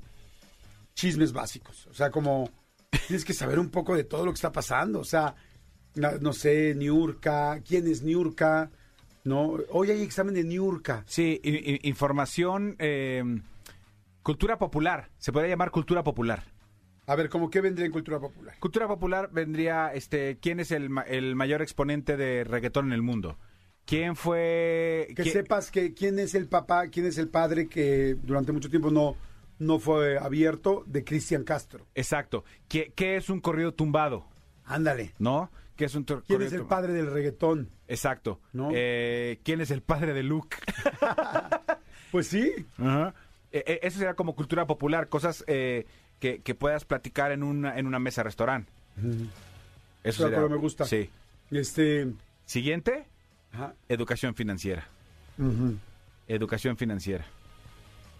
chismes básicos. O sea, como tienes que saber un poco de todo lo que está pasando. O sea, no sé, Niurka, quién es Niurka, ¿no? Hoy hay examen de Niurka. Sí, información, eh, cultura popular. Se podría llamar cultura popular. A ver, ¿cómo qué vendría en cultura popular? Cultura popular vendría, este, ¿quién es el, ma- el mayor exponente de reggaetón en el mundo? ¿Quién fue? Que quién- sepas que quién es el papá, quién es el padre que durante mucho tiempo no, no fue abierto de Cristian Castro. Exacto. ¿Qué, qué es un corrido tumbado? Ándale. ¿No? ¿Qué es un tor- ¿Quién corrido es el tumbado? padre del reggaetón? Exacto. ¿No? Eh, ¿Quién es el padre de Luke? Pues sí. Ajá. Eh, eh, eso sería como cultura popular, cosas eh, que, que puedas platicar en una, en una mesa restaurante. Eso sería- me gusta. Sí. Este. Siguiente, ajá, educación financiera. Educación financiera.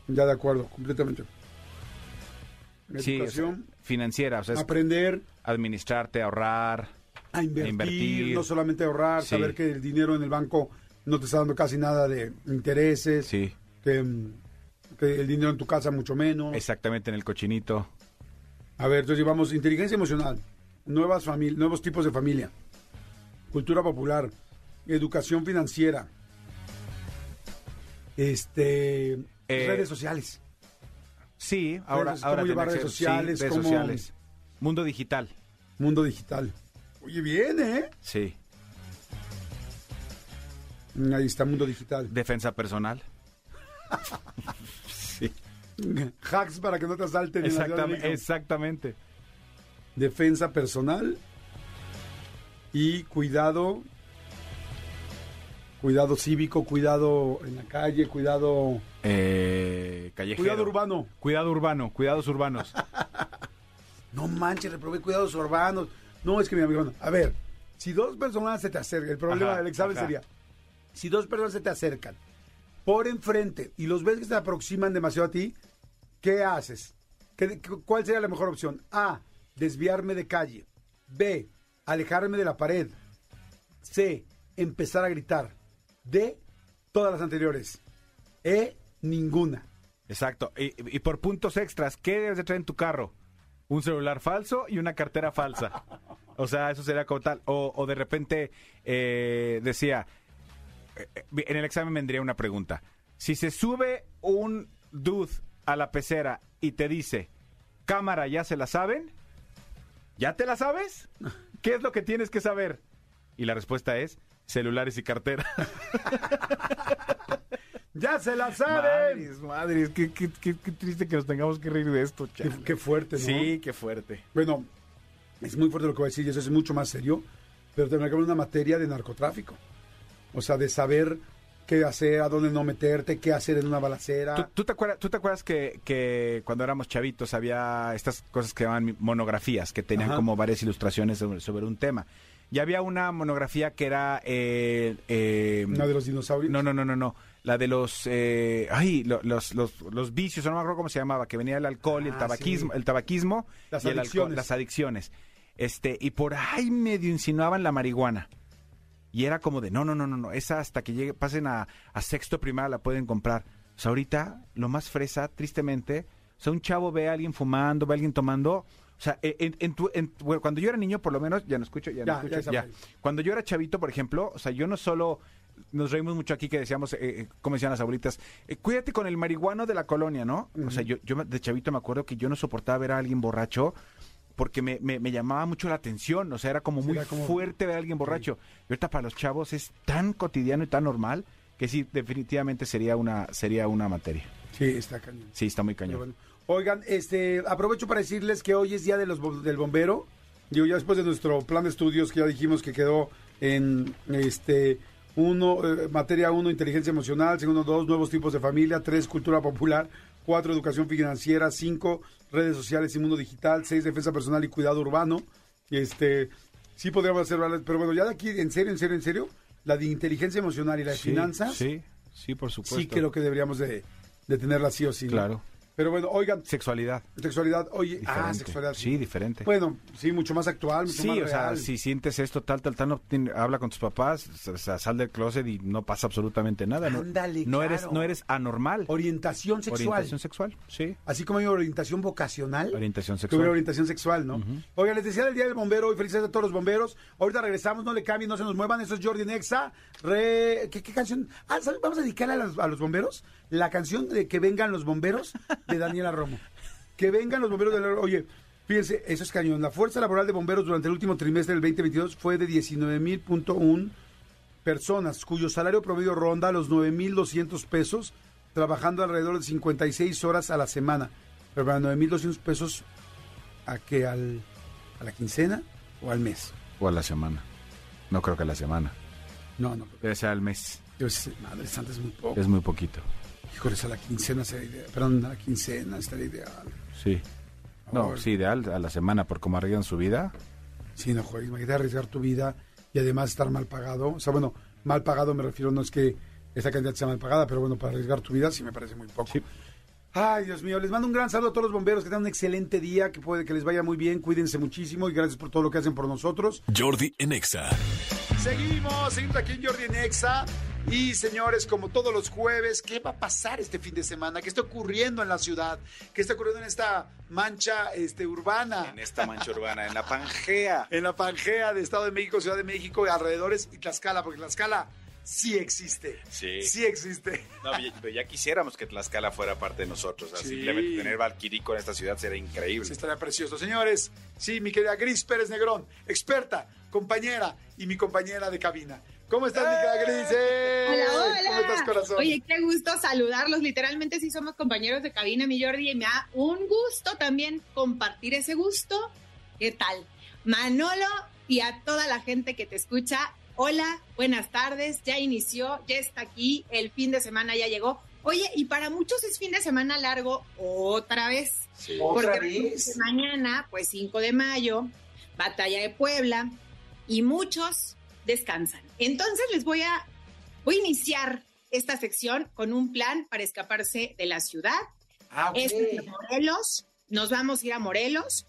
Ya de acuerdo, completamente. Sí, Educación, financiera, o sea, aprender administrarte, ahorrar. a invertir, invertir. no solamente ahorrar, Sí. saber que el dinero en el banco no te está dando casi nada de intereses, Sí, que, mm, que el dinero en tu casa mucho menos. exactamente en el cochinito. A ver, entonces llevamos inteligencia emocional, nuevas nuevos tipos de familia, cultura popular, educación financiera, este, Eh, redes sociales. Sí, ahora, Redes- ahora cómo llevar redes que- sí, sociales, redes cómo- sociales. Mundo digital. Mundo digital. Oye, bien, ¿eh? Sí. Ahí está, mundo digital. Defensa personal. sí. Hacks para que no te asalten. en la Ciudad de Exactamente. Defensa personal y cuidado. Cuidado cívico, cuidado en la calle, cuidado. Eh, callejero. Cuidado urbano. Cuidado urbano, cuidados urbanos. No manches, reprobé cuidados urbanos. No, es que mi amigo. A ver, si dos personas se te acercan, el problema Ajá, del examen ajá. sería: si dos personas se te acercan por enfrente y los ves que se aproximan demasiado a ti, ¿qué haces? ¿Qué- qué- ¿Cuál sería la mejor opción? A. Desviarme de calle. B. Alejarme de la pared. C. Empezar a gritar. D. Todas las anteriores. E. Ninguna. Exacto. Y, por puntos extras, ¿qué debes de traer en tu carro? Un celular falso y una cartera falsa. O sea, eso sería como tal. O, de repente eh, decía, en el examen vendría una pregunta. Si se sube un dude a la pecera y te dice, cámara, ¿ya se la saben? ¿Ya te la sabes? ¿Qué es lo que tienes que saber? Y la respuesta es, celulares y cartera. ¡Ya se la saben! Madres, madres, qué, qué- qué- qué triste que nos tengamos que reír de esto, Qué, qué fuerte, ¿no? Sí, qué fuerte. Bueno, es muy fuerte lo que voy a decir y eso es mucho más serio, pero tendrá que haber una materia de narcotráfico. O sea, de saber qué hacer, a dónde no meterte, qué hacer en una balacera. ¿Tú, tú te acuerdas, tú te acuerdas que, que cuando éramos chavitos había estas cosas que llamaban monografías, que tenían Ajá. como varias ilustraciones sobre, sobre un tema? Y había una monografía que era... eh, eh, Una de los dinosaurios. No, no, no, no, no. La de los... eh, ay, lo- los, los, los vicios, no me acuerdo cómo se llamaba, que venía el alcohol y el Ah, tabaquismo, sí. el tabaquismo Las y el alcohol, adicciones. las adicciones. Este, y por ahí medio insinuaban la marihuana. Y era como de, no, no, no, no, no, esa hasta que llegue, pasen a, a sexto primaria la pueden comprar. O sea, ahorita, lo más fresa, tristemente, o sea, un chavo ve a alguien fumando, ve a alguien tomando. O sea, en, en tu- en- bueno, cuando yo era niño, por lo menos, ya no escucho, ya no Ya, escucho, ya ya. Cuando yo era chavito, por ejemplo, o sea, yo no solo nos reímos mucho aquí que decíamos, eh, eh, como decían las abuelitas, eh, cuídate con el marihuano de la colonia, ¿no? O sea, yo, yo de chavito me acuerdo que yo no soportaba ver a alguien borracho porque me, me- me llamaba mucho la atención, o sea, era como Sí, muy era como- fuerte ver a alguien borracho. Y ahorita para los chavos es tan cotidiano y tan normal que sí, definitivamente sería una, sería una materia. Sí, está cañón. Sí, está muy cañón. bueno. Oigan, este, aprovecho para decirles que hoy es día de los, del bombero. Digo, ya después de nuestro plan de estudios que ya dijimos que quedó en este uno, eh, materia 1, inteligencia emocional, segundo 2, nuevos tipos de familia, 3, cultura popular, 4, educación financiera, 5, redes sociales y mundo digital, 6, defensa personal y cuidado urbano. Este, sí podríamos hacer, pero bueno, ya de aquí, en serio, en serio, en serio, la de inteligencia emocional y la de Sí, finanzas, Sí, sí, por supuesto. sí creo que deberíamos de, de tenerla sí o sí. ¿no? Pero bueno, oigan, Sexualidad. Sexualidad, oye, ah, sexualidad. Sí, diferente. Bueno, sí, mucho más actual, mucho Sí, más o sea, si sientes esto, tal, tal, tal, no habla con tus papás, o sea, sal del closet y no pasa absolutamente nada. No, Ándale, no eres, no eres anormal. Orientación sexual. Orientación sexual, sí. Así como hay orientación vocacional. Orientación sexual. hubiera orientación sexual, ¿no? Oigan, les decía el Día del Bombero y felicidades a todos los bomberos. Ahorita regresamos, no le cambien, no se nos muevan. Eso es Jordi Nexa. Re... ¿Qué, qué canción? Ah, ¿sabes? Vamos a dedicarle a los, a los bomberos la canción de Que vengan los bomberos de Daniela Romo. Que vengan los bomberos de la... Oye, Fíjense, eso es cañón. La fuerza laboral de bomberos durante el último trimestre del 2022 fue de 19.000.1 personas, cuyo salario promedio ronda los 9.200 pesos, trabajando alrededor de 56 horas a la semana. Pero para 9.200 pesos, ¿a qué? Al, ¿A la quincena o al mes? O a la semana. No creo que a la semana. No, no. Debe ser al mes. Yo sé, madre santa, es muy poco. Es muy poquito. Híjoles, a la quincena sería ideal. Perdón, a la quincena estaría ideal. Sí. No, sí, ideal a la semana por cómo arriesgan su vida. Sí, no, joder, imagínate arriesgar tu vida y además estar mal pagado. O sea, bueno, mal pagado me refiero, no es que esta cantidad sea mal pagada, pero bueno, para arriesgar tu vida sí me parece muy poco. Sí. Ay, Dios mío, les mando un gran saludo a todos los bomberos, que tengan un excelente día, que puede que les vaya muy bien, cuídense muchísimo y gracias por todo lo que hacen por nosotros. Jordi en Exa. Seguimos, seguimos aquí en Jordi en Exa. Y señores, como todos los jueves, ¿qué va a pasar este fin de semana? ¿Qué está ocurriendo en la ciudad? ¿Qué está ocurriendo en esta mancha este, urbana? En esta mancha urbana, en la Pangea. En la Pangea de Estado de México, Ciudad de México, y alrededores y Tlaxcala, porque Tlaxcala sí existe. Sí. Sí existe. No, ya- pero ya quisiéramos que Tlaxcala fuera parte de nosotros. O sea, Sí. Simplemente tener Valquirico en esta ciudad sería increíble. Sí, estaría precioso. Señores, sí, mi querida Gris Pérez Negrón, experta, compañera y mi compañera de cabina. ¿Cómo estás, mi querida Gris? ¡Eh! Hola, hola. ¿Cómo estás, corazón? Oye, qué gusto saludarlos. Literalmente sí somos compañeros de cabina, mi Jordi, y me da un gusto también compartir ese gusto. ¿Qué tal? Manolo y a toda la gente que te escucha, hola, buenas tardes, ya inició, ya está aquí, el fin de semana ya llegó. Oye, y para muchos es fin de semana largo otra vez. Sí. ¿Otra Porque vez? mañana, pues 5 de mayo, batalla de Puebla, y muchos descansan. Entonces les voy a, voy a iniciar esta sección con un plan para escaparse de la ciudad. Ah, ok. Es de Morelos, nos vamos a ir a Morelos.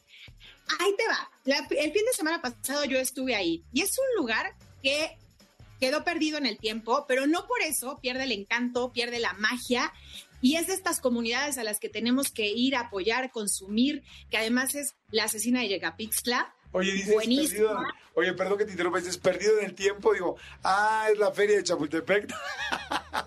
Ahí te va. La- el fin de semana pasado yo estuve ahí y es un lugar que quedó perdido en el tiempo, pero no por eso pierde el encanto, pierde la magia. Y es de estas comunidades a las que tenemos que ir a apoyar, consumir, que además es la asesina de Yegapixtla. Oye, dices Buenísima. perdido. Oye, perdón que te interrumpa, dices perdido en el tiempo. Digo, ah, es la feria de Chapultepec.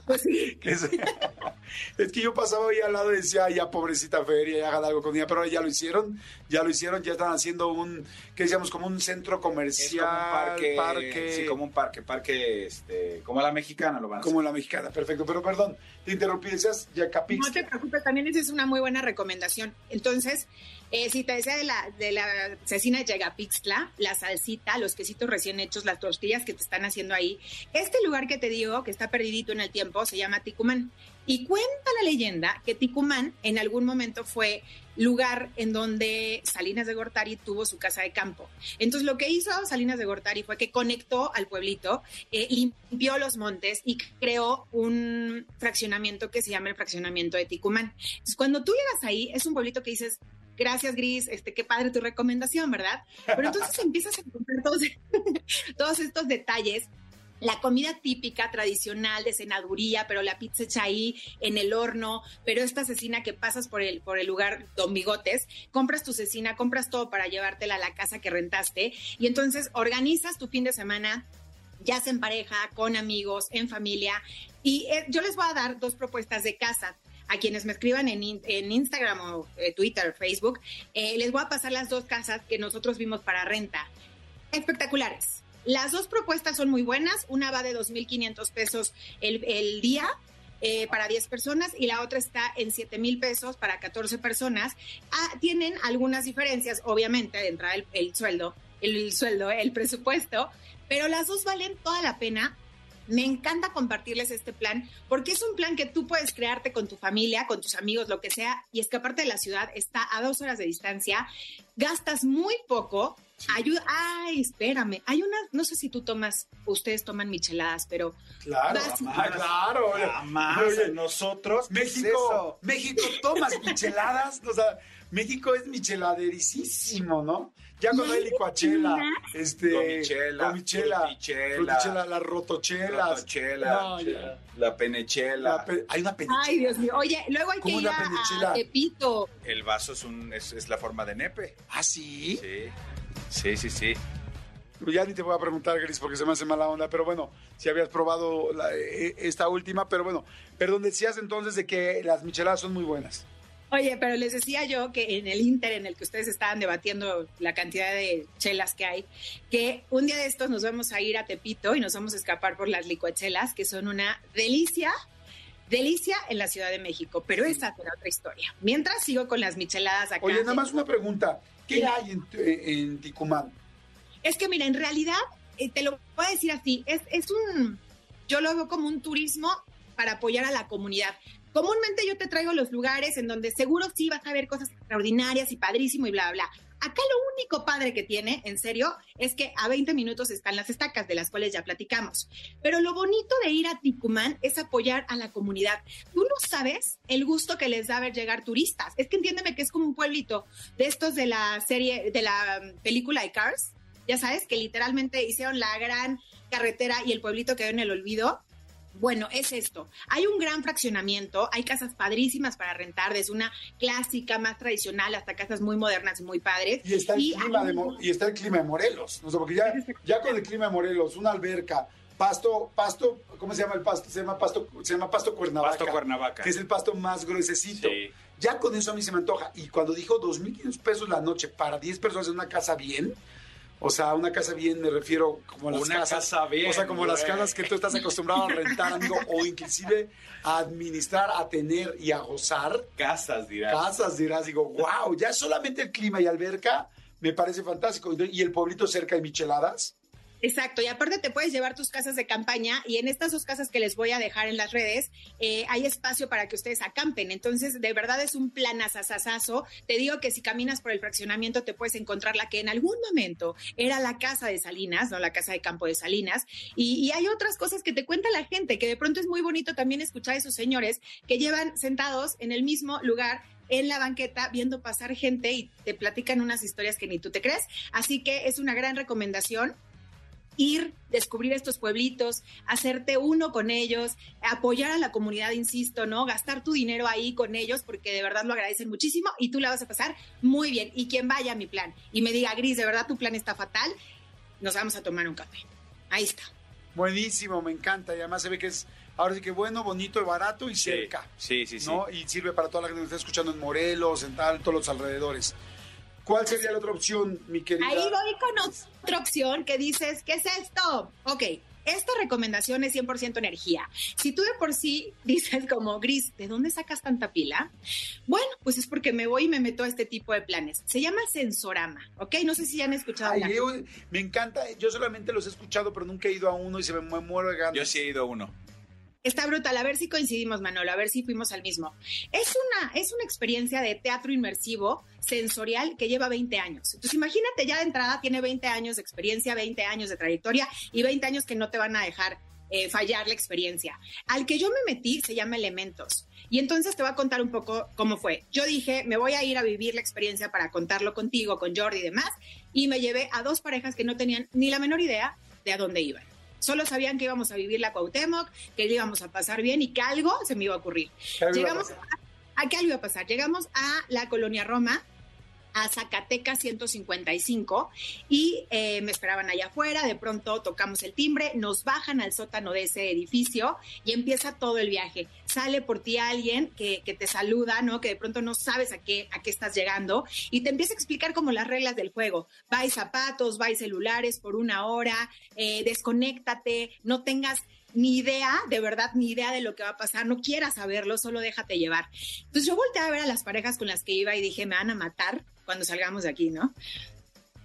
Pues sí, Que es, es que yo pasaba ahí al lado y decía, "Ay, ya pobrecita feria, ya hagan algo con ella, pero ahora ya lo hicieron, ya lo hicieron, ya están haciendo un, ¿qué decíamos? Como un centro Es comercial, como un parque, parque, Sí, como un parque, parque, este, como la mexicana lo van a hacer. como la mexicana, perfecto, pero perdón, te interrumpí, decías Yacapix. no te preocupes, también esa es una muy buena recomendación. Entonces, eh, decía de la, de la asesina de Yegapixtla, la salsita, los quesitos recién hechos, las tortillas que te están haciendo ahí, este lugar que te digo, que está perdidito en el tiempo, se llama Ticumán. Y cuenta la leyenda que Ticumán en algún momento fue lugar en donde Salinas de Gortari tuvo su casa de campo. Entonces lo que hizo Salinas de Gortari fue que conectó al pueblito, eh, limpió los montes y creó un fraccionamiento que se llama el fraccionamiento de Ticumán. Entonces cuando tú llegas ahí, es un pueblito que dices, gracias Gris, este, qué padre tu recomendación, ¿verdad? Pero entonces empiezas a encontrar todos, todos estos detalles la comida típica, tradicional, de cenaduría, pero la pizza hecha ahí en el horno, pero esta cecina que pasas por el, por el lugar Don Bigotes, compras tu cecina, compras todo para llevártela a la casa que rentaste y entonces organizas tu fin de semana, ya sea en pareja, con amigos, en familia. Y eh, yo les voy a dar dos propuestas de casa. A quienes me escriban en, en Instagram o eh, Twitter, Facebook, eh, les voy a pasar las dos casas que nosotros vimos para renta. Espectaculares. Las dos propuestas son muy buenas. Una va de 2.500 pesos el, día eh, para 10 personas y la otra está en 7 mil pesos para 14 personas. Ah, tienen algunas diferencias, obviamente, de entrada el, el sueldo, el, el sueldo, el presupuesto, pero las dos valen toda la pena. Me encanta compartirles este plan porque es un plan que tú puedes crearte con tu familia, con tus amigos, lo que sea, y escaparte de la ciudad. Está a dos horas de distancia, gastas muy poco, ayuda. Ay, espérame, hay unas, no sé si tú tomas, ustedes toman micheladas, pero Claro, Vas- ah, claro. Jamás, Oye, nosotros, ¿qué es México? México, tomas micheladas, o sea, México es micheladerísimo, ¿no? Ya cuando hay licuachela, este, Gomichela, gomichela, frutichela, frutichela, las rotochelas, Rotochela, No, ya. la penechela. La pe- hay una penichela. Ay, Dios mío. Oye, luego hay que ¿Cómo ir una a, penichela? a Tepito. El vaso es, un, es, es la forma de nepe. ¿Ah, sí? Sí, sí, sí, sí. Ya ni te voy a preguntar, Gris, porque se me hace mala onda, pero bueno, si habías probado la- eh, esta última, pero bueno, perdón, decías entonces de que las micheladas son muy buenas. Oye, pero les decía yo que en el Inter en el que ustedes estaban debatiendo la cantidad de chelas que hay, que un día de estos nos vamos a ir a Tepito y nos vamos a escapar por las licuachelas, que son una delicia, delicia en la Ciudad de México, pero esa será otra historia. Mientras sigo con las micheladas acá. Oye, nada más una pregunta. ¿Qué hay en, en Ticumán? Es que mira, en realidad, eh, te lo voy a decir así, es, es un, yo lo veo como un turismo para apoyar a la comunidad. Comúnmente yo te traigo los lugares en donde seguro sí vas a ver cosas extraordinarias y padrísimo y bla, bla. Acá lo único padre que tiene, en serio, es que a 20 minutos están las estacas, de las cuales ya platicamos. Pero lo bonito de ir a Ticumán es apoyar a la comunidad. Tú no sabes el gusto que les da ver llegar turistas. Es que entiéndeme que es como un pueblito de estos de la serie, de la um, película de Cars. Ya sabes, que literalmente hicieron la gran carretera y el pueblito quedó en el olvido bueno, es esto. Hay un gran fraccionamiento, hay casas padrísimas para rentar, desde una clásica más tradicional hasta casas muy modernas y muy padres. Y está el, clima, de, y está el clima de Morelos, no sé, porque ya, ya con el clima de Morelos, una alberca, pasto, pasto, ¿cómo se llama el pasto? Se llama pasto, se llama pasto Cuernavaca. Pasto Cuernavaca. Que es el pasto más gruesecito. Ya con eso a mí se me antoja. Y cuando dijo 2.500 pesos la noche para 10 personas en una casa bien, o sea, una casa bien, me refiero como las una casas. Casa bien, o sea, como las casas que tú estás acostumbrado a rentar, amigo, o inclusive a administrar, a tener y a gozar. Casas, dirás. Casas, dirás. Digo, wow, ya solamente el clima y alberca me parece fantástico. Y el pueblito cerca de micheladas. Exacto, y aparte te puedes llevar tus casas de campaña y en estas dos casas que les voy a dejar en las redes eh, hay espacio para que ustedes acampen. Entonces, de verdad es un plan. Te digo que si caminas por el fraccionamiento te puedes encontrar la que en algún momento era la casa de Salinas, no la casa de campo de Salinas. Y, y hay otras cosas que te cuenta la gente, que de pronto es muy bonito también escuchar a esos señores que llevan sentados en el mismo lugar en la banqueta viendo pasar gente y te platican unas historias que ni tú te crees. Así que es una gran recomendación ir, descubrir estos pueblitos, hacerte uno con ellos, apoyar a la comunidad, insisto, ¿no? Gastar tu dinero ahí con ellos porque de verdad lo agradecen muchísimo y tú la vas a pasar muy bien. Y quien vaya a mi plan y me diga, Gris, de verdad tu plan está fatal, nos vamos a tomar un café. Ahí está. Buenísimo, me encanta. Y además se ve que es, ahora sí que bueno, bonito, barato y cerca. Sí, sí, sí. ¿no? Y sirve para toda la gente que está escuchando en Morelos, en tal, todos los alrededores. ¿Cuál sería la otra opción, mi querida? Ahí voy con otra opción que dices, ¿qué es esto? Ok, esta recomendación es 100% energía. Si tú de por sí dices como, Gris, ¿de dónde sacas tanta pila? Bueno, pues es porque me voy y me meto a este tipo de planes. Se llama Sensorama, ¿ok? No sé si ya han escuchado. Ay, yo- me encanta, yo solamente los he escuchado, pero nunca he ido a uno y se me, me muero de ganas. Yo sí he ido a uno. Está brutal, a ver si coincidimos, Manolo, a ver si fuimos al mismo. Es una, es una experiencia de teatro inmersivo sensorial que lleva 20 años. Entonces, imagínate, ya de entrada tiene 20 años de experiencia, 20 años de trayectoria y 20 años que no te van a dejar eh, fallar la experiencia. Al que yo me metí se llama Elementos. Y entonces te voy a contar un poco cómo fue. Yo dije, me voy a ir a vivir la experiencia para contarlo contigo, con Jordi y demás. Y me llevé a dos parejas que no tenían ni la menor idea de a dónde iban. Solo sabían que íbamos a vivir la Cuauhtémoc, que íbamos a pasar bien y que algo se me iba a ocurrir. ¿Qué algo iba a Llegamos a, ¿a qué algo iba a pasar? Llegamos a la colonia Roma, a Zacatecas 155 y eh, me esperaban allá afuera, de pronto tocamos el timbre, nos bajan al sótano de ese edificio y empieza todo el viaje. Sale por ti alguien que, que te saluda, ¿no? Que de pronto no sabes a qué, a qué estás llegando y te empieza a explicar como las reglas del juego. Vais zapatos, vais celulares por una hora, eh, desconéctate, no tengas ni idea, de verdad, ni idea de lo que va a pasar, no quieras saberlo, solo déjate llevar. Entonces yo volteé a ver a las parejas con las que iba y dije, me van a matar cuando salgamos de aquí, ¿no?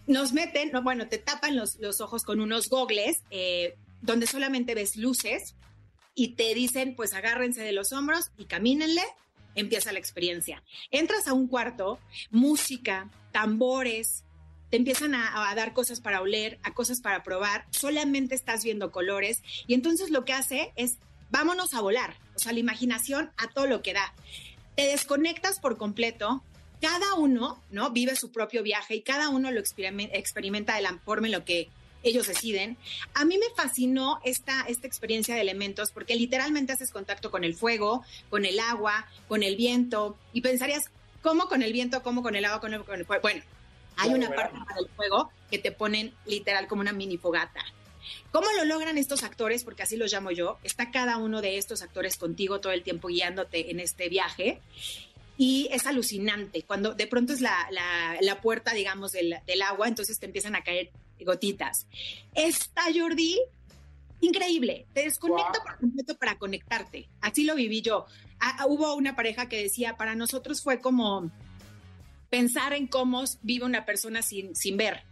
Nos meten, no, bueno, te tapan los, los ojos con unos gogles eh, donde solamente ves luces y te dicen, pues agárrense de los hombros y camínenle, empieza la experiencia. Entras a un cuarto, música, tambores, te empiezan a, a, dar cosas para oler, a cosas para probar, solamente estás viendo colores y entonces lo que hace es, vámonos a volar, o sea, la imaginación a todo lo que da. Te desconectas por completo, cada uno, ¿no? Vive su propio viaje y cada uno lo experimenta, experimenta de la forma en lo que ellos deciden. A mí me fascinó esta, esta experiencia de elementos porque literalmente haces contacto con el fuego, con el agua, con el viento y pensarías, ¿cómo con el viento? ¿Cómo con el agua? El, con el fuego? Bueno, hay una parte para el fuego que te ponen literal como una mini fogata. ¿Cómo lo logran estos actores? Porque así los llamo yo. Está cada uno de estos actores contigo todo el tiempo guiándote en este viaje. Y es alucinante. Cuando de pronto es la, la- la puerta, digamos, del, del agua, entonces te empiezan a caer gotitas. Esta, Jordi, increíble. Te desconecta por completo para conectarte. Así lo viví yo. Ah, ah, hubo una pareja que decía, para nosotros fue como pensar en cómo vive una persona sin, sin ver.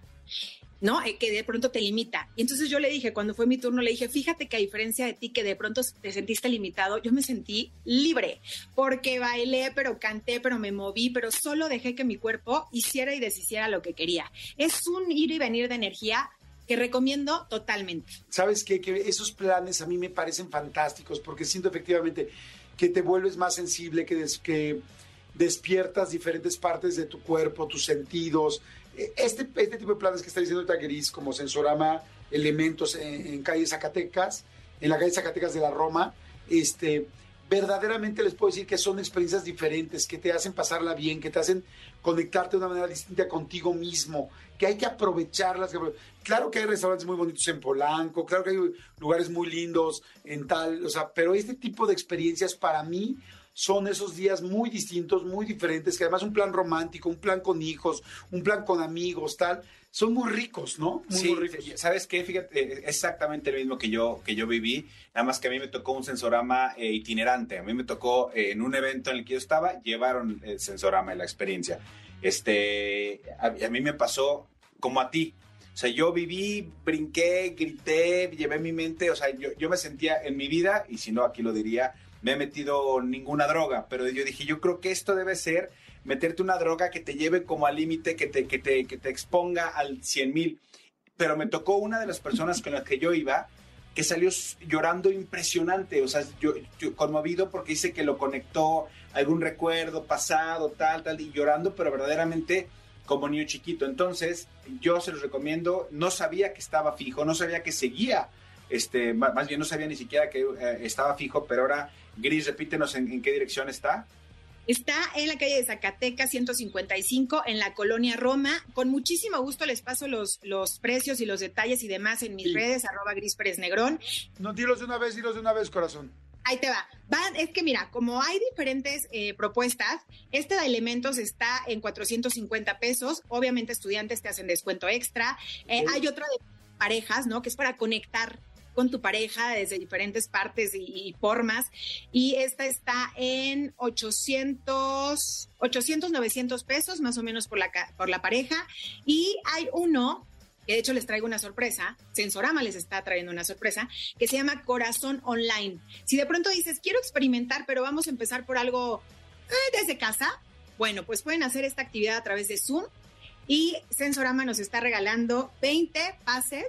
¿No? Eh, que de pronto te limita. Y entonces yo le dije, cuando fue mi turno, le dije, fíjate que a diferencia de ti, que de pronto te sentiste limitado, yo me sentí libre, porque bailé, pero canté, pero me moví, pero solo dejé que mi cuerpo hiciera y deshiciera lo que quería. Es un ir y venir de energía que recomiendo totalmente. ¿Sabes qué? Que esos planes a mí me parecen fantásticos porque siento efectivamente que te vuelves más sensible, que, des- que despiertas diferentes partes de tu cuerpo, tus sentidos. Este, este tipo de planes que está diciendo Gris, como Sensorama, elementos en, en calle Zacatecas, en la calle Zacatecas de la Roma, este, verdaderamente les puedo decir que son experiencias diferentes, que te hacen pasarla bien, que te hacen conectarte de una manera distinta contigo mismo, que hay que aprovecharlas. Claro que hay restaurantes muy bonitos en Polanco, claro que hay lugares muy lindos en tal, o sea, pero este tipo de experiencias para mí son esos días muy distintos, muy diferentes, que además un plan romántico, un plan con hijos, un plan con amigos, tal, son muy ricos, ¿no? Muy, Sí, muy ricos. ¿sabes qué? Fíjate, exactamente lo mismo que yo, que yo viví, nada más que a mí me tocó un sensorama eh, itinerante. A mí me tocó, eh, en un evento en el que yo estaba, llevaron el sensorama y la experiencia. Este, a, a mí me pasó como a ti. O sea, yo viví, brinqué, grité, llevé mi mente, o sea, yo, yo me sentía en mi vida, y si no, aquí lo diría, me he metido ninguna droga, pero yo dije, yo creo que esto debe ser meterte una droga que te lleve como al límite, que te, que, te, que te exponga al 100 mil. Pero me tocó una de las personas con las que yo iba, que salió llorando impresionante, o sea, yo, yo conmovido porque dice que lo conectó algún recuerdo pasado, tal, tal, y llorando, pero verdaderamente como niño chiquito. Entonces, yo se los recomiendo, no sabía que estaba fijo, no sabía que seguía, este, más bien no sabía ni siquiera que eh, estaba fijo, pero ahora, Gris, repítenos en, en qué dirección está. Está en la calle de Zacatecas 155, en la colonia Roma. Con muchísimo gusto les paso los, los precios y los detalles y demás en mis Sí. redes, arroba gris Pérez Negrón. No, dilos de una vez, dilos de una vez, corazón. Ahí te va. Van, es que mira, como hay diferentes eh, propuestas, este de elementos está en 450 pesos. Obviamente estudiantes te hacen descuento extra. Eh, Hay otra de parejas, ¿no? Que es para conectar con tu pareja desde diferentes partes y, formas. Y esta está en 800, 800, 900 pesos más o menos por la, por la pareja. Y hay uno que de hecho les traigo una sorpresa, Sensorama les está trayendo una sorpresa, que se llama Corazón Online. Si de pronto dices, quiero experimentar, pero vamos a empezar por algo eh, desde casa, bueno, pues pueden hacer esta actividad a través de Zoom y Sensorama nos está regalando 20 pases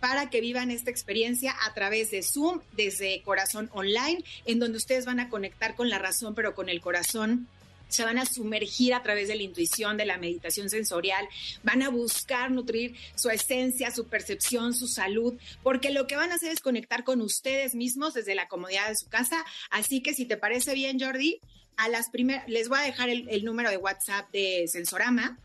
para que vivan esta experiencia a través de Zoom, desde Corazón Online, en donde ustedes van a conectar con la razón, pero con el corazón. Se van a sumergir a través de la intuición, de la meditación sensorial, van a buscar nutrir su esencia, su percepción, su salud, porque lo que van a hacer es conectar con ustedes mismos desde la comodidad de su casa. Así que si te parece bien, Jordi, a las primeras, les voy a dejar el, el número de WhatsApp de Sensorama,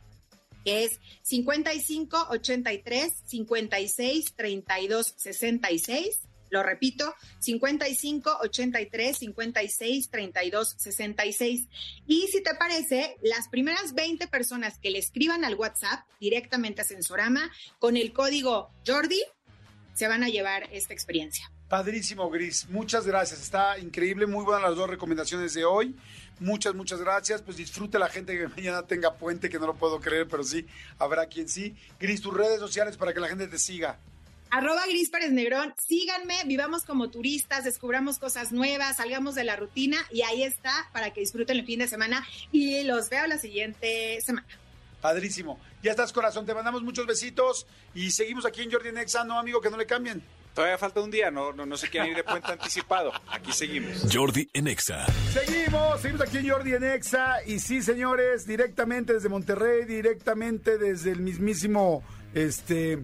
que es 55 83 56 32 66. Lo repito, 55 83 56 32 66. Y si te parece, las primeras 20 personas que le escriban al WhatsApp directamente a Sensorama con el código Jordi se van a llevar esta experiencia. Padrísimo, Gris. Muchas gracias. Está increíble. Muy buenas las dos recomendaciones de hoy. Muchas, muchas gracias. Pues disfrute la gente que mañana tenga puente, que no lo puedo creer, pero sí, habrá quien sí. Gris, tus redes sociales para que la gente te siga. Arroba Gris Pérez Negrón, síganme, vivamos como turistas, descubramos cosas nuevas, salgamos de la rutina y ahí está para que disfruten el fin de semana y los veo la siguiente semana. Padrísimo. Ya estás, corazón. Te mandamos muchos besitos y seguimos aquí en Jordi Nexa. No, amigo, que no le cambien. Todavía falta un día, no, no, no se quieren ir de puente anticipado. Aquí seguimos. Jordi en Exa. Seguimos, seguimos aquí en Jordi en Exa. Y sí, señores, directamente desde Monterrey, directamente desde el mismísimo este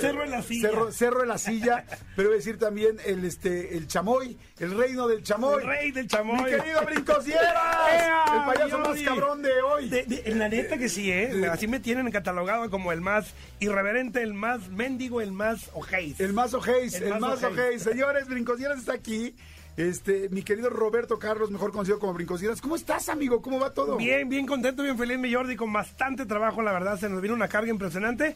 Cerro de la Silla. Cerro, Cerro de la Silla, pero voy a decir también el este el chamoy, el reino del chamoy. El rey del chamoy. Mi querido Brincosieras, ¡Ea, el payaso más cabrón de hoy. De- de- en la neta que sí, ¿eh? Así me tienen catalogado como el más irreverente, el más mendigo, el más ojéis. El más ojéis, el, El más ojéis. Señores, Brincosieras está aquí. Este, mi querido Roberto Carlos, mejor conocido como Brincosieras. ¿Cómo estás, amigo? ¿Cómo va todo? Bien, bien contento, bien feliz, mi Jordi, con bastante trabajo, la verdad, se nos vino una carga impresionante.